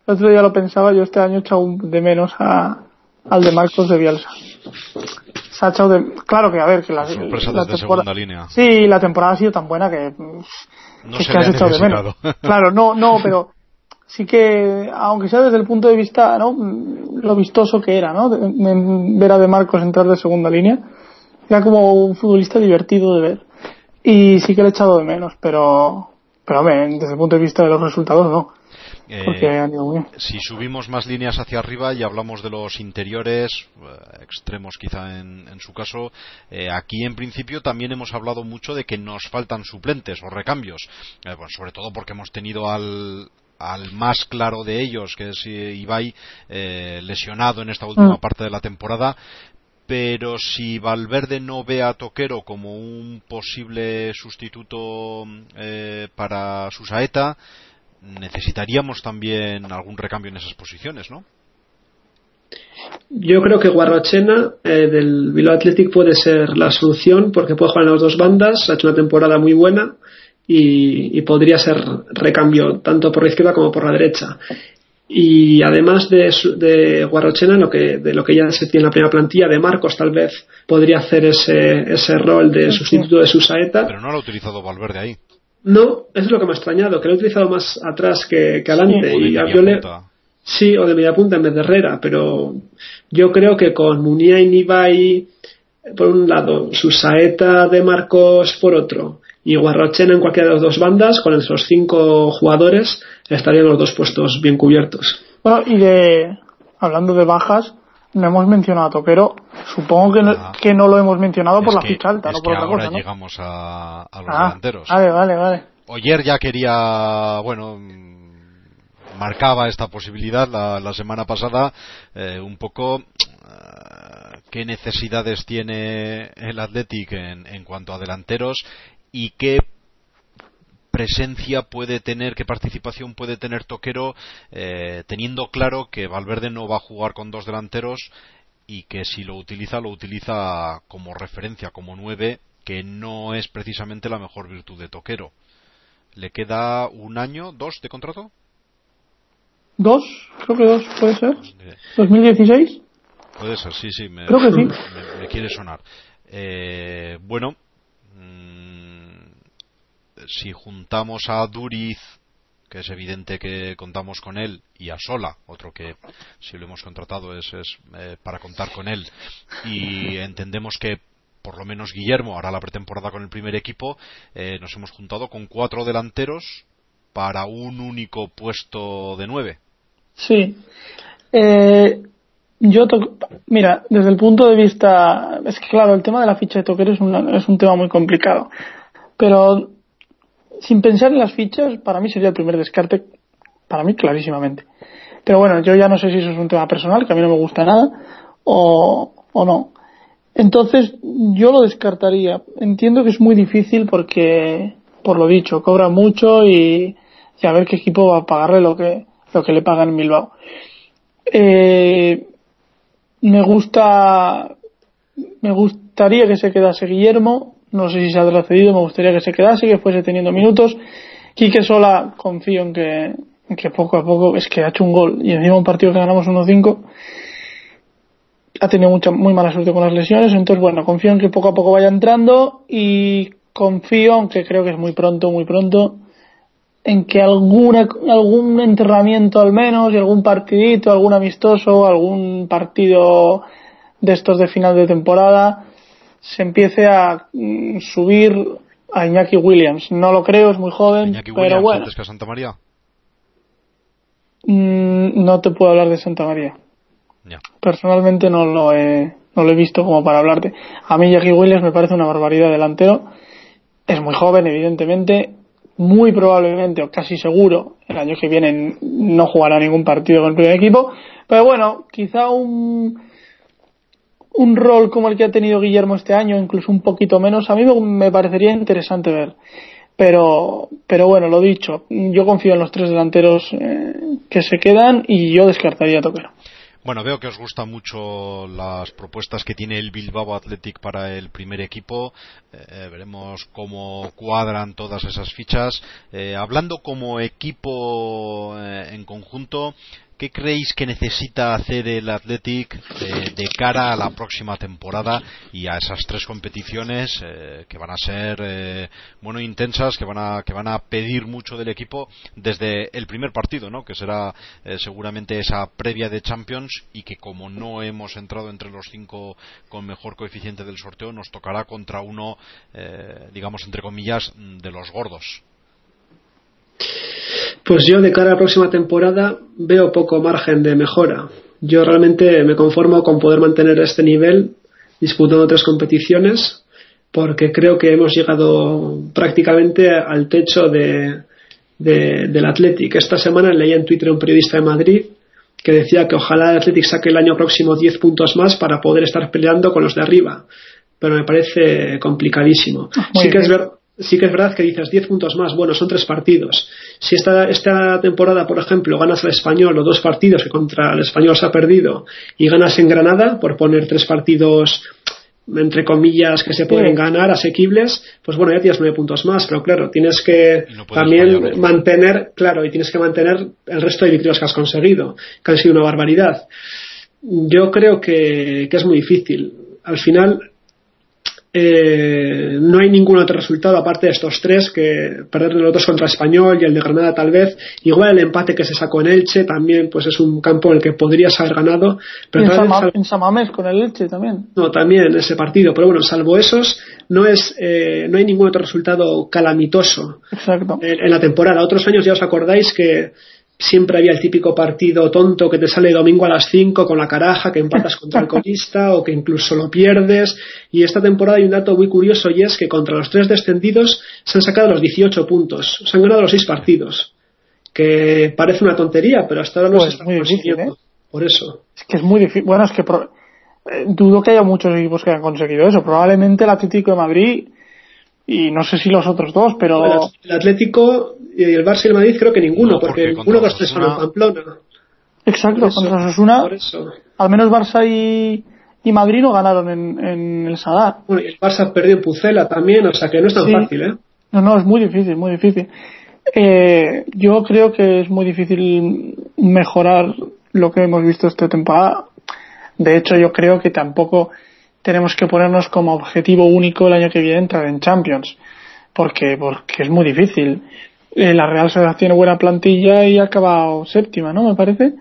otro día lo pensaba, yo este año he echado de menos a, al de Marcos de Bielsa. Se ha echado de... Claro que, a ver, que la, la temporada... línea. Sí, la temporada ha sido tan buena que... No que se has echado de menos. Claro, no, no, pero sí que, aunque sea desde el punto de vista, ¿no? Lo vistoso que era, ¿no? ver a De Marcos entrar de segunda línea. Era como un futbolista divertido de ver. Y sí que le he echado de menos, pero, pero desde el punto de vista de los resultados no. Porque eh, Si subimos más líneas hacia arriba y hablamos de los interiores, eh, extremos quizá en, su caso, eh, aquí en principio también hemos hablado mucho de que nos faltan suplentes o recambios. sobre todo porque hemos tenido al, al más claro de ellos, que es Ibai, eh, lesionado en esta última mm. parte de la temporada. Pero si Valverde no ve a Toquero como un posible sustituto eh, para su saeta, necesitaríamos también algún recambio en esas posiciones, ¿no? Yo creo que Guarrochena eh, del Bilbao Athletic puede ser la solución porque puede jugar en las dos bandas, ha hecho una temporada muy buena y, podría ser recambio tanto por la izquierda como por la derecha. Y además de, de Guarrochena, lo que, de lo que ya se tiene en la primera plantilla, de Marcos tal vez podría hacer ese, ese rol de sustituto de Susaeta. Pero no lo ha utilizado Valverde ahí. No, eso es lo que me ha extrañado, que lo ha utilizado más atrás que, que adelante. Sí, y sí, o de media punta en vez de Herrera, pero yo creo que con Munia y Nibai por un lado, Susaeta de Marcos por otro, y Guarrochena en cualquiera de las dos bandas, con esos cinco jugadores, estarían los dos puestos bien cubiertos. Bueno, y de, hablando de bajas, no hemos mencionado a Toquero. Supongo que no, ah. que no lo hemos mencionado por la ficha alta, no por otra ahora cosa. llegamos a, los ah, delanteros. Vale, vale, vale. Oyer ya quería, bueno, marcaba esta posibilidad la, la semana pasada, eh, un poco eh, qué necesidades tiene el Athletic en, en cuanto a delanteros y qué presencia puede tener, qué participación puede tener Toquero, eh, teniendo claro que Valverde no va a jugar con dos delanteros y que si lo utiliza, lo utiliza como referencia, como nueve, que no es precisamente la mejor virtud de Toquero. ¿Le queda un año, dos de contrato? ¿Dos? Creo que dos, puede ser. ¿2016? Puede ser, sí, sí. Me, Creo que sí. Me, quiere sonar. Eh, bueno, si juntamos a Duriz, que es evidente que contamos con él, y a Sola, otro que si lo hemos contratado es, eh, para contar con él, y entendemos que por lo menos Guillermo hará la pretemporada con el primer equipo, eh, nos hemos juntado con cuatro delanteros para un único puesto de nueve. Sí. Eh, yo, mira, desde el punto de vista, es que claro, el tema de la ficha de Toquero es, es un tema muy complicado. Pero sin pensar en las fichas, para mí sería el primer descarte, para mí clarísimamente. Pero bueno, yo ya no sé si eso es un tema personal, que a mí no me gusta nada, o, o no. Entonces, yo lo descartaría. Entiendo que es muy difícil porque, por lo dicho, cobra mucho y, y a ver qué equipo va a pagarle lo que, lo que le pagan en Bilbao. Eh, me gusta, me gustaría que se quedase Guillermo, no sé si se ha cedido, me gustaría que se quedase, que fuese teniendo minutos. Quique Sola, confío en que, poco a poco, es que ha hecho un gol y encima un partido que ganamos 1-5, ha tenido mucha, muy mala suerte con las lesiones, entonces bueno, confío en que poco a poco vaya entrando y confío, aunque creo que es muy pronto, muy pronto, en que alguna, algún entrenamiento al menos y algún partidito, algún amistoso, algún partido de estos de final de temporada, se empiece a mm, subir a Iñaki Williams. No lo creo, es muy joven, pero bueno. antes que a Santa María? Mm, no te puedo hablar de Santa María. Personalmente no lo he no lo he visto como para hablarte. A mí Iñaki Williams me parece una barbaridad delantero. Es muy joven, evidentemente. Muy probablemente, o casi seguro, el año que viene no jugará ningún partido con el primer equipo. Pero bueno, quizá un un rol como el que ha tenido Guillermo este año, incluso un poquito menos, a mí me, parecería interesante ver. Pero, pero bueno, lo dicho, yo confío en los tres delanteros eh, que se quedan y yo descartaría a Toquero. Bueno, veo que os gustan mucho las propuestas que tiene el Bilbao Athletic para el primer equipo. Eh, veremos cómo cuadran todas esas fichas. Eh, hablando como equipo en conjunto, ¿Qué creéis que necesita hacer el Athletic eh, de cara a la próxima temporada y a esas tres competiciones eh, que van a ser eh, bueno intensas, que van a que van a pedir mucho del equipo desde el primer partido, ¿no? Que será seguramente esa previa de Champions y que como no hemos entrado entre los cinco con mejor coeficiente del sorteo, nos tocará contra uno, digamos entre comillas, de los gordos. Pues yo de cara a la próxima temporada veo poco margen de mejora. Yo realmente me conformo con poder mantener este nivel disputando tres competiciones porque creo que hemos llegado prácticamente al techo de, del Athletic. Esta semana leí en Twitter un periodista de Madrid que decía que ojalá el Athletic saque el año próximo 10 puntos más para poder estar peleando con los de arriba. Pero me parece complicadísimo. sí que es verdad sí que es verdad que dices 10 puntos más, bueno, son tres partidos. Si esta, esta temporada, por ejemplo, ganas al español o dos partidos que contra el español se ha perdido y ganas en Granada, por poner tres partidos entre comillas que se pueden ganar asequibles, pues bueno, ya tienes nueve puntos más, pero claro, tienes que también mantener, claro, y tienes que mantener el resto de victorias que has conseguido, que han sido una barbaridad. Yo creo que, que es muy difícil. Al final, eh, no hay ningún otro resultado aparte de estos tres que perder los dos contra Español y el de Granada tal vez. Igual el empate que se sacó en Elche también pues es un campo en el que podrías haber ganado pero en, Samamés con el Elche también. No también ese partido pero bueno salvo esos no es eh, no hay ningún otro resultado calamitoso Exacto. en la temporada. Otros años ya os acordáis que siempre había el típico partido tonto que te sale domingo a las 5 con la caraja, que empatas contra el colista o que incluso lo pierdes. Y esta temporada hay un dato muy curioso y es que contra los tres descendidos se han sacado los 18 puntos, se han ganado los 6 partidos. Que parece una tontería, pero hasta ahora no pues se está muy difícil, ¿eh? Por eso. Es que es muy difícil. Bueno, es que eh, dudo que haya muchos equipos que hayan conseguido eso. Probablemente el Atlético de Madrid y no sé si los otros dos, pero. el Atlético y el Barça y el Madrid creo que ninguno, porque, ninguno de los tres son en Pamplona. Exacto, contra Osasuna, al menos Barça y, y Madrid no ganaron en, en el Sadar. Bueno, y el Barça perdió en Pucela también, o sea que no es tan fácil, ¿eh? No, no, es muy difícil, muy difícil. Eh, yo creo que es muy difícil mejorar lo que hemos visto esta temporada. De hecho, yo creo que tampoco tenemos que ponernos como objetivo único el año que viene entrar en Champions. Porque, porque es muy difícil. Eh, la Real Sociedad tiene buena plantilla y ha acabado séptima, ¿no? Me parece.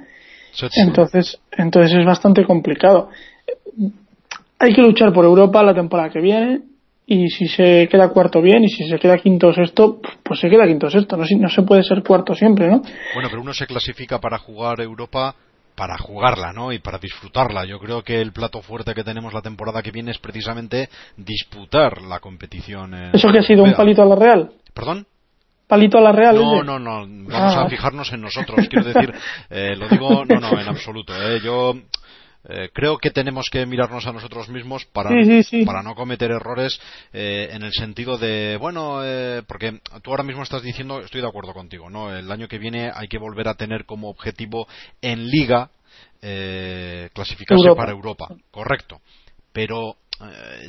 Entonces, entonces es bastante complicado. Hay que luchar por Europa la temporada que viene y si se queda cuarto bien y si se queda quinto o sexto, pues se queda quinto o sexto. No, no se puede ser cuarto siempre, ¿no? Bueno, pero uno se clasifica para jugar Europa para jugarla, ¿no? Y para disfrutarla. Yo creo que el plato fuerte que tenemos la temporada que viene es precisamente disputar la competición. ¿Eso que ha sido un palito a la Real? ¿Perdón? palito a la Real. No, no, no, vamos a ah. fijarnos en nosotros. Quiero decir, eh, lo digo, no, no, en absoluto. Eh. Yo eh, creo que tenemos que mirarnos a nosotros mismos para, para no cometer errores eh, en el sentido de, bueno, eh, porque tú ahora mismo estás diciendo, estoy de acuerdo contigo, ¿no? El año que viene hay que volver a tener como objetivo en liga clasificarse para Europa, correcto. Pero eh,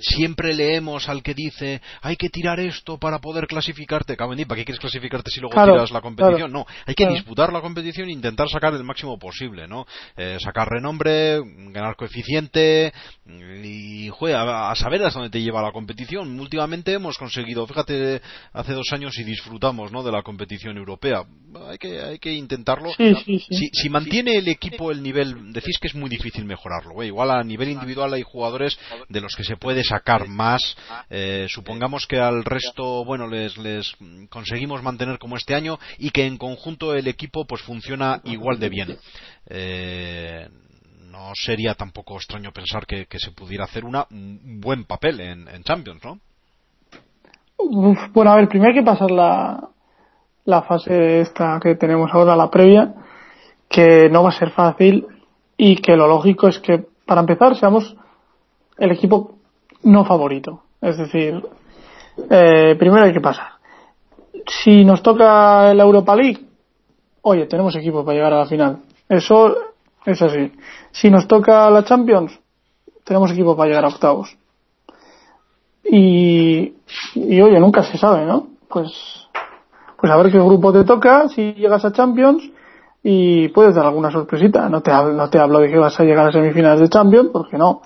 siempre leemos al que dice hay que tirar esto para poder clasificarte. ¿para qué quieres clasificarte si luego tiras la competición? No, hay que disputar la competición e intentar sacar el máximo posible, ¿no? Eh, sacar renombre, ganar coeficiente y, a, saber hasta dónde te lleva la competición. Últimamente hemos conseguido, fíjate, hace dos años y disfrutamos, ¿no? De la competición europea. Hay que, hay que intentarlo. si, mantiene el equipo el nivel, decís que es muy difícil mejorarlo. Igual a nivel individual hay jugadores de los que se puede sacar más. Eh, supongamos que al resto, bueno, les, les conseguimos mantener como este año y que en conjunto el equipo pues funciona igual de bien. Eh, no sería tampoco extraño pensar que, se pudiera hacer una, un buen papel en, Champions, ¿no? bueno, a ver, primero hay que pasar la, la fase esta que tenemos ahora, la previa, que no va a ser fácil y que lo lógico es que, para empezar, seamos el equipo no favorito. Es decir, eh, primero hay que pasar. si nos toca la Europa League, oye, tenemos equipo para llegar a la final. Eso es así. Si nos toca la Champions, tenemos equipo para llegar a octavos. Y, y oye, nunca se sabe, ¿no? Pues, pues a ver qué grupo te toca, si llegas a Champions, y puedes dar alguna sorpresita. No te, no te hablo de que vas a llegar a semifinales de Champions, porque no.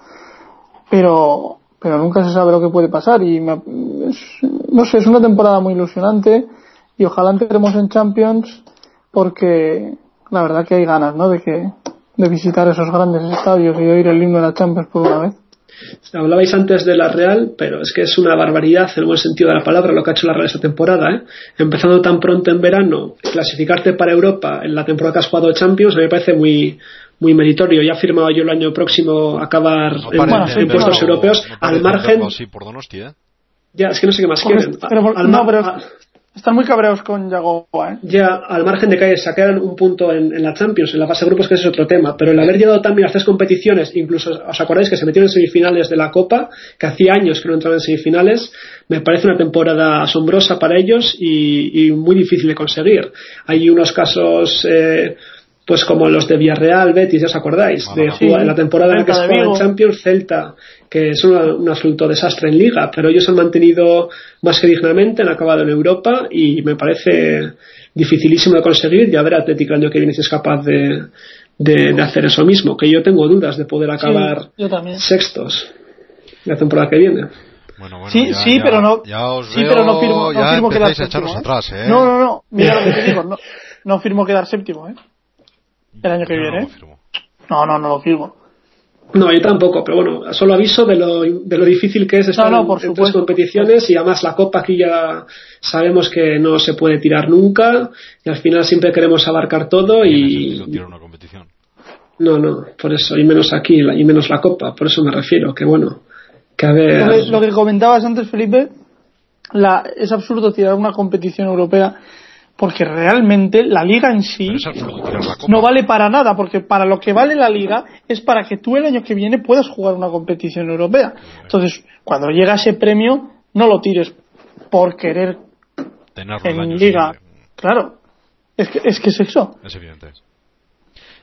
Pero, pero nunca se sabe lo que puede pasar y no sé, es una temporada muy ilusionante y ojalá entremos en Champions porque la verdad que hay ganas, ¿no? De que, de visitar esos grandes estadios y oír el himno de la Champions por una vez. Hablabais antes de la Real, pero es que es una barbaridad en el buen sentido de la palabra lo que ha hecho la Real esta temporada. ¿eh? Empezando tan pronto en verano, clasificarte para Europa en la temporada que has jugado Champions, a mí me parece muy, muy meritorio. Ya ha firmado yo el año próximo acabar en, puestos europeos al margen. ¿eh? Ya, es que no sé qué más quieren. al, no, pero, están muy cabreados con Yagoba, ¿eh? Ya, al margen de que sacaran un punto en, la Champions, en la fase de grupos, que es otro tema, pero el haber llegado también a tres competiciones, incluso, ¿os acordáis que se metieron en semifinales de la Copa, que hacía años que no entraban en semifinales? Me parece una temporada asombrosa para ellos y, muy difícil de conseguir. Hay unos casos, eh, pues como los de Villarreal, Betis, ya os acordáis, de jugar, en la temporada en que se juega en Champions, Celta, que es un absoluto desastre en liga, pero ellos han mantenido más que dignamente, han acabado en Europa y me parece dificilísimo de conseguir y a ver Atlético el año que viene si es capaz de, de, hacer eso mismo, que yo tengo dudas de poder acabar sextos la temporada que viene. Bueno, bueno, sí, ya, sí, pero no, sí, pero no firmo, no firmo quedar séptimo. ¿eh? Atrás, ¿eh? No, no, no, mira lo que te digo, no, no firmo quedar séptimo, ¿eh? El año que viene. No, no, no lo firmo. No, yo tampoco, pero bueno, solo aviso de lo, de lo difícil que es estar en, tres competiciones y además la Copa aquí ya sabemos que no se puede tirar nunca y al final siempre queremos abarcar todo y... una competición. No, no, por eso, y menos aquí, y menos la Copa, por eso me refiero, que bueno, que a ver... Lo que, comentabas antes, Felipe, la, es absurdo tirar una competición europea porque realmente la liga en sí no vale para nada, porque para lo que vale la liga es para que tú el año que viene puedas jugar una competición europea. Entonces, cuando llega ese premio, no lo tires por querer en liga. Claro, es que, es que es eso. Es evidente.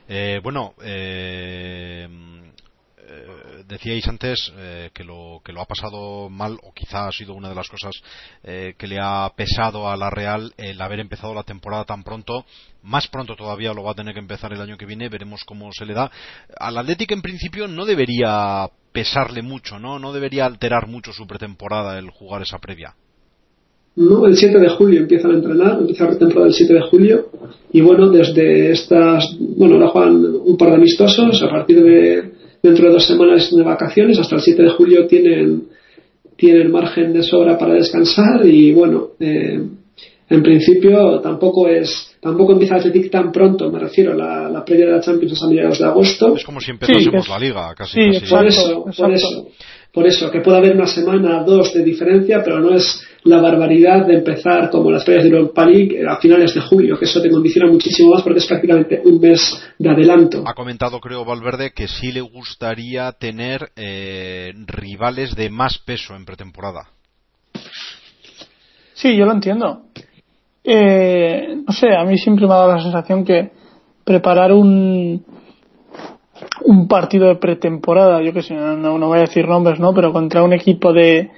Eh, bueno, eh, decíais antes eh, que, lo, que lo ha pasado mal, o quizá ha sido una de las cosas eh, que le ha pesado a la Real el haber empezado la temporada tan pronto. Más pronto todavía lo va a tener que empezar el año que viene, veremos cómo se le da. Al Atlético en principio no debería pesarle mucho, ¿no? No debería alterar mucho su pretemporada el jugar esa previa. No, el 7 de julio empiezan a entrenar, empieza la temporada el 7 de julio y bueno, desde estas, bueno, ahora juegan un par de amistosos a partir de dentro de dos semanas de vacaciones, hasta el 7 de julio tienen, tienen margen de sobra para descansar y bueno, eh, en principio tampoco es tampoco empieza el Atletic tan pronto, me refiero, la, la previa de la Champions es a mediados de agosto. Es como si empezásemos la liga, casi. por eso, por eso. Por eso, que puede haber una semana, dos de diferencia, pero no es la barbaridad de empezar como las ferias de Europa League a finales de julio, que eso te condiciona muchísimo más porque es prácticamente un mes de adelanto. Ha comentado, creo, Valverde, que sí le gustaría tener eh, rivales de más peso en pretemporada. Sí, yo lo entiendo. Eh, no sé, a mí siempre me ha dado la sensación que preparar un, un partido de pretemporada, yo que sé, no, no, voy a decir nombres, ¿no? Pero contra un equipo de,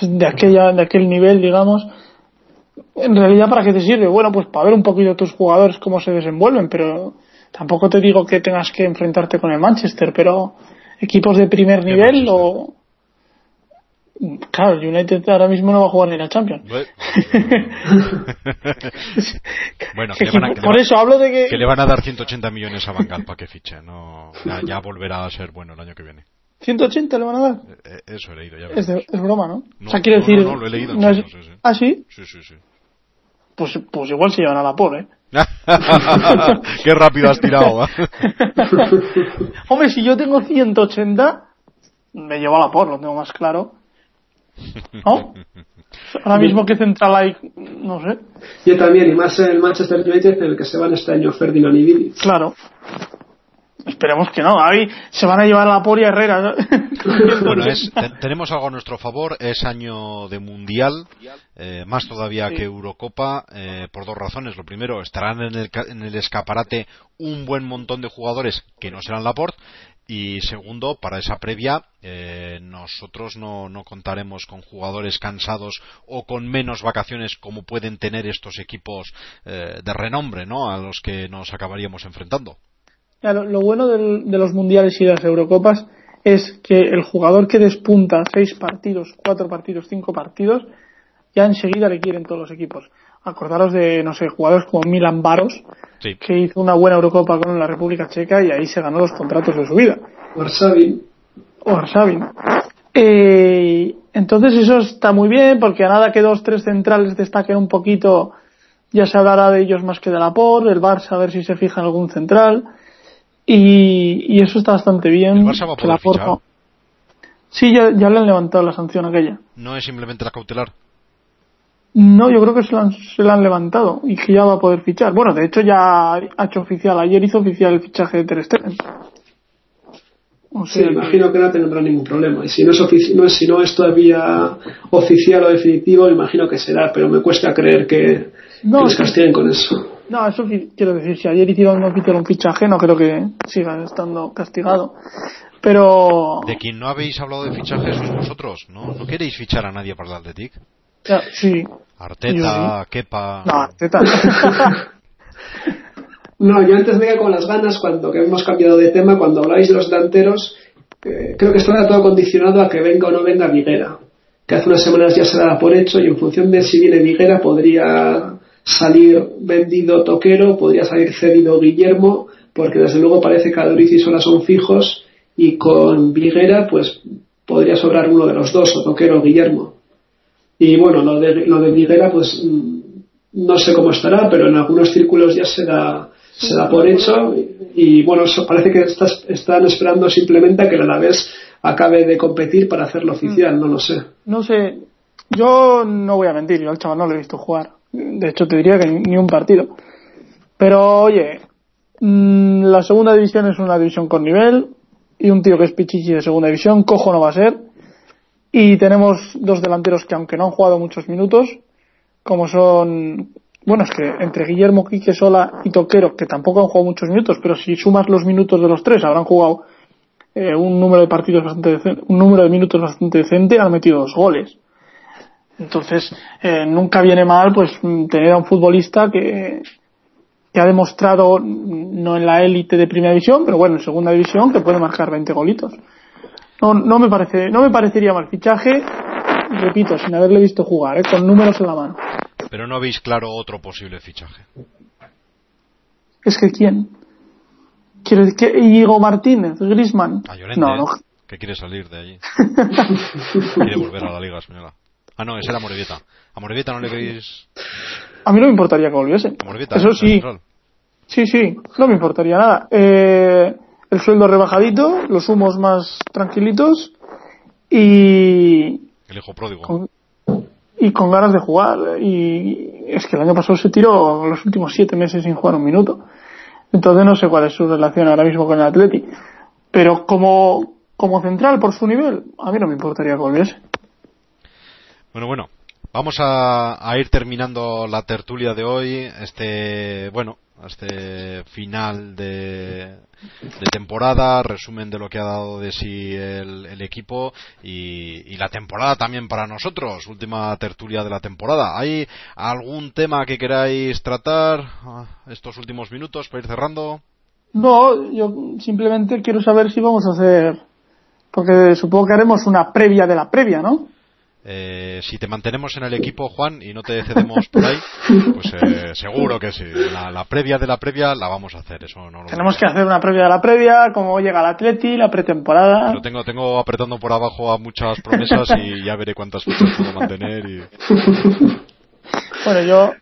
de aquella, de aquel nivel, digamos, en realidad para qué te sirve? Bueno, pues para ver un poquito tus jugadores cómo se desenvuelven, pero tampoco te digo que tengas que enfrentarte con el Manchester, pero equipos de primer nivel o Claro, el United ahora mismo no va a jugar ni la Champions. bueno, por eso hablo de que... Que le van a dar 180 millones a Bangal para que fiche. No, ya, volverá a ser bueno el año que viene. ¿180 le van a dar? Eh, eh, eso he leído, ya es, es, broma, ¿no? O sea, quiere decir... No, lo he leído. No sí, ¿Ah, sí? Sí, sí, sí. Pues, pues igual se llevan a la por, ¿eh? Qué rápido has tirado. ¿eh? Hombre, si yo tengo 180, me llevo a la por, lo tengo más claro. ¿No? Ahora mismo que Central no sé. Yo también, y más el Manchester United en el que se van este año Ferdinand y Billy. Claro. Esperemos que no. Ahí se van a llevar a la poria Herrera. bueno, tenemos algo a nuestro favor. Es año de mundial, eh, más todavía que Eurocopa, eh, por dos razones. Lo primero, estarán en el, en el escaparate un buen montón de jugadores que no serán Laporte. Y segundo, para esa previa, eh, nosotros no, no, contaremos con jugadores cansados o con menos vacaciones como pueden tener estos equipos de renombre, ¿no? A los que nos acabaríamos enfrentando lo bueno de los mundiales y las Eurocopas es que el jugador que despunta seis partidos, cuatro partidos, cinco partidos, ya enseguida le quieren todos los equipos. Acordaros de, no sé, jugadores como Milan Baros, que hizo una buena Eurocopa con la República Checa y ahí se ganó los contratos de su vida. O Arsavin. Eh, entonces eso está muy bien porque a nada que dos, tres centrales destaquen un poquito, ya se hablará de ellos más que de la POR, el Barça a ver si se fija en algún central y, y eso está bastante bien. ¿El Barça va a poder fichar? Sí, ya, ya le han levantado la sanción aquella. ¿No es simplemente la cautelar? No, yo creo que se la, han, se la han levantado y que ya va a poder fichar. Bueno, de hecho ya ha hecho oficial, ayer hizo oficial el fichaje de Ter Stegen. sí, imagino que no tendrá ningún problema. Y si no, es no si no es todavía oficial o definitivo, imagino que será, pero me cuesta creer que, no, que les castiguen con eso. No, eso quiero decir, si ayer hicieron, un fichaje, no creo que siga estando castigado. Pero. De quien no habéis hablado de fichajes sois vosotros, ¿no? ¿No queréis fichar a nadie para el Sí. Arteta, Kepa. No, Arteta. no, yo antes me con las ganas cuando que hemos cambiado de tema, cuando habláis de los delanteros, eh, creo que está todo condicionado a que venga o no venga Viguera. Que hace unas semanas ya se daba por hecho y en función de si viene Viguera podría salir vendido Toquero, podría salir cedido Guillermo, porque desde luego parece que Aduriz y Sola son fijos y con Viguera pues podría sobrar uno de los dos, o Toquero o Guillermo. Y bueno, lo de, lo de Viguera pues mm, no sé cómo estará, pero en algunos círculos ya se da, se da por hecho y, bueno, eso parece que están esperando simplemente a que el Alavés acabe de competir para hacerlo oficial, no lo sé. No sé, yo no voy a mentir, yo al chaval no lo he visto jugar de hecho, te diría que ni un partido. Pero, oye, mm, la segunda división es una división con nivel y un tío que es Pichichi de segunda división, cojo no va a ser. Y tenemos dos delanteros que, aunque no han jugado muchos minutos, como son, bueno, es que entre Guillermo, Quique, Sola y Toquero, que tampoco han jugado muchos minutos, pero si sumas los minutos de los tres, habrán jugado eh, un número de partidos bastante decente, un número de minutos bastante decente, han metido dos goles. Entonces, eh, nunca viene mal pues tener a un futbolista que, que ha demostrado, no en la élite de primera división, pero bueno, en segunda división, que puede marcar 20 golitos. No, no me parece, no me parecería mal fichaje, repito, sin haberle visto jugar, ¿eh? con números en la mano. Pero no veis claro otro posible fichaje. Es que quién? ¿Quiere que Íñigo Martínez, Grisman? no, no. Que quiere salir de allí. quiere volver a la Liga Española. Ah, no, ese era Morevieta. ¿A Morevieta no le queréis...? A mí no me importaría que volviese. Eso sí. Sí, sí, no me importaría nada. Eh, el sueldo rebajadito, los humos más tranquilitos y... El hijo pródigo. y con ganas de jugar. Y es que el año pasado se tiró los últimos siete meses sin jugar un minuto. Entonces no sé cuál es su relación ahora mismo con el Atleti. Pero como, como central por su nivel, a mí no me importaría que volviese. Bueno, bueno, vamos a, ir terminando la tertulia de hoy, este, bueno, este final de, temporada, resumen de lo que ha dado de sí el, equipo y, la temporada también para nosotros, última tertulia de la temporada. ¿Hay algún tema que queráis tratar ah, estos últimos minutos para ir cerrando? No, yo simplemente quiero saber si vamos a hacer, porque supongo que haremos una previa de la previa, ¿no? Eh, si te mantenemos en el equipo, Juan, y no te cedemos por ahí, pues eh, seguro que sí. La, previa de la previa la vamos a hacer. Eso no Tenemos que hacer una previa de la previa, cómo llega el Atleti, la pretemporada. Pero tengo, tengo apretando por abajo a muchas promesas y ya veré cuántas fechas puedo mantener. Y... bueno, yo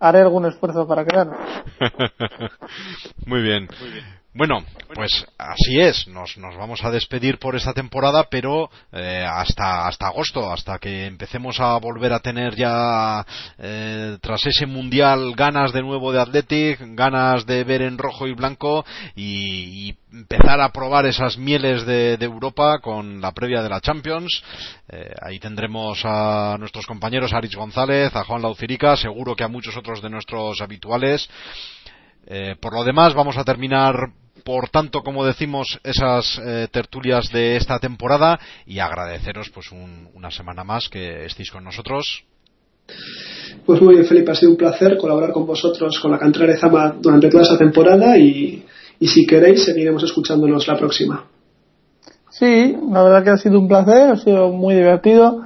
haré algún esfuerzo para quedarme. Muy bien. Bueno, pues así es, nos, nos vamos a despedir por esta temporada, pero eh, hasta, hasta agosto, hasta que empecemos a volver a tener ya, eh, tras ese mundial, ganas de nuevo de Athletic, ganas de ver en rojo y blanco y, empezar a probar esas mieles de, Europa con la previa de la Champions. Eh, ahí tendremos a nuestros compañeros Aris González, a Juan Laucirica, seguro que a muchos otros de nuestros habituales. Eh, por lo demás, vamos a terminar, por tanto, como decimos, esas eh, tertulias de esta temporada y agradeceros pues una semana más que estéis con nosotros. Pues muy bien, Felipe, ha sido un placer colaborar con vosotros con la cantera de Zama durante toda esta temporada y, si queréis seguiremos escuchándonos la próxima. Sí, la verdad que ha sido un placer, ha sido muy divertido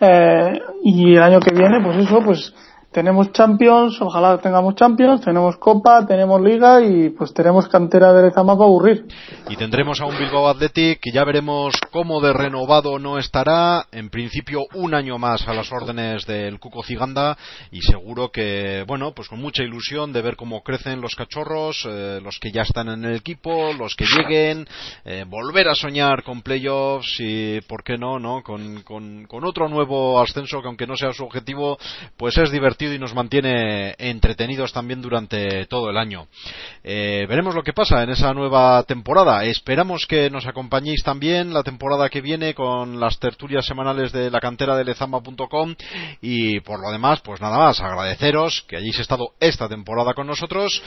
eh, y el año que viene, pues eso, pues tenemos Champions, ojalá tengamos Champions, tenemos Copa, tenemos Liga y pues tenemos cantera de Lezama para aburrir. Y tendremos a un Bilbao Athletic que ya veremos cómo de renovado no estará, en principio un año más a las órdenes del Cuco Ciganda y seguro que, bueno, pues con mucha ilusión de ver cómo crecen los cachorros, eh, los que ya están en el equipo, los que lleguen, eh, volver a soñar con playoffs y, ¿por qué no, no? Con, con, con otro nuevo ascenso que aunque no sea su objetivo, pues es divertido y nos mantiene entretenidos también durante todo el año. Eh, veremos lo que pasa en esa nueva temporada. Esperamos que nos acompañéis también la temporada que viene con las tertulias semanales de la cantera de lezama.com y por lo demás, pues nada más, agradeceros que hayáis estado esta temporada con nosotros.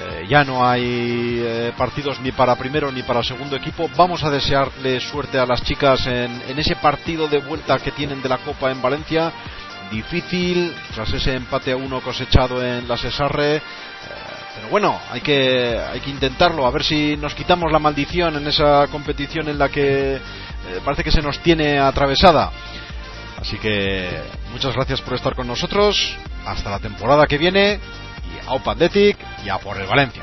Eh, ya no hay eh, partidos ni para primero ni para segundo equipo. Vamos a desearle suerte a las chicas en, en, ese partido de vuelta que tienen de la Copa en Valencia difícil tras ese empate a uno cosechado en la Cesarre. Eh, pero bueno, hay que, hay que intentarlo, a ver si nos quitamos la maldición en esa competición en la que eh, parece que se nos tiene atravesada. Así que muchas gracias por estar con nosotros. Hasta la temporada que viene. Y a Opandetic y a por el Valencia.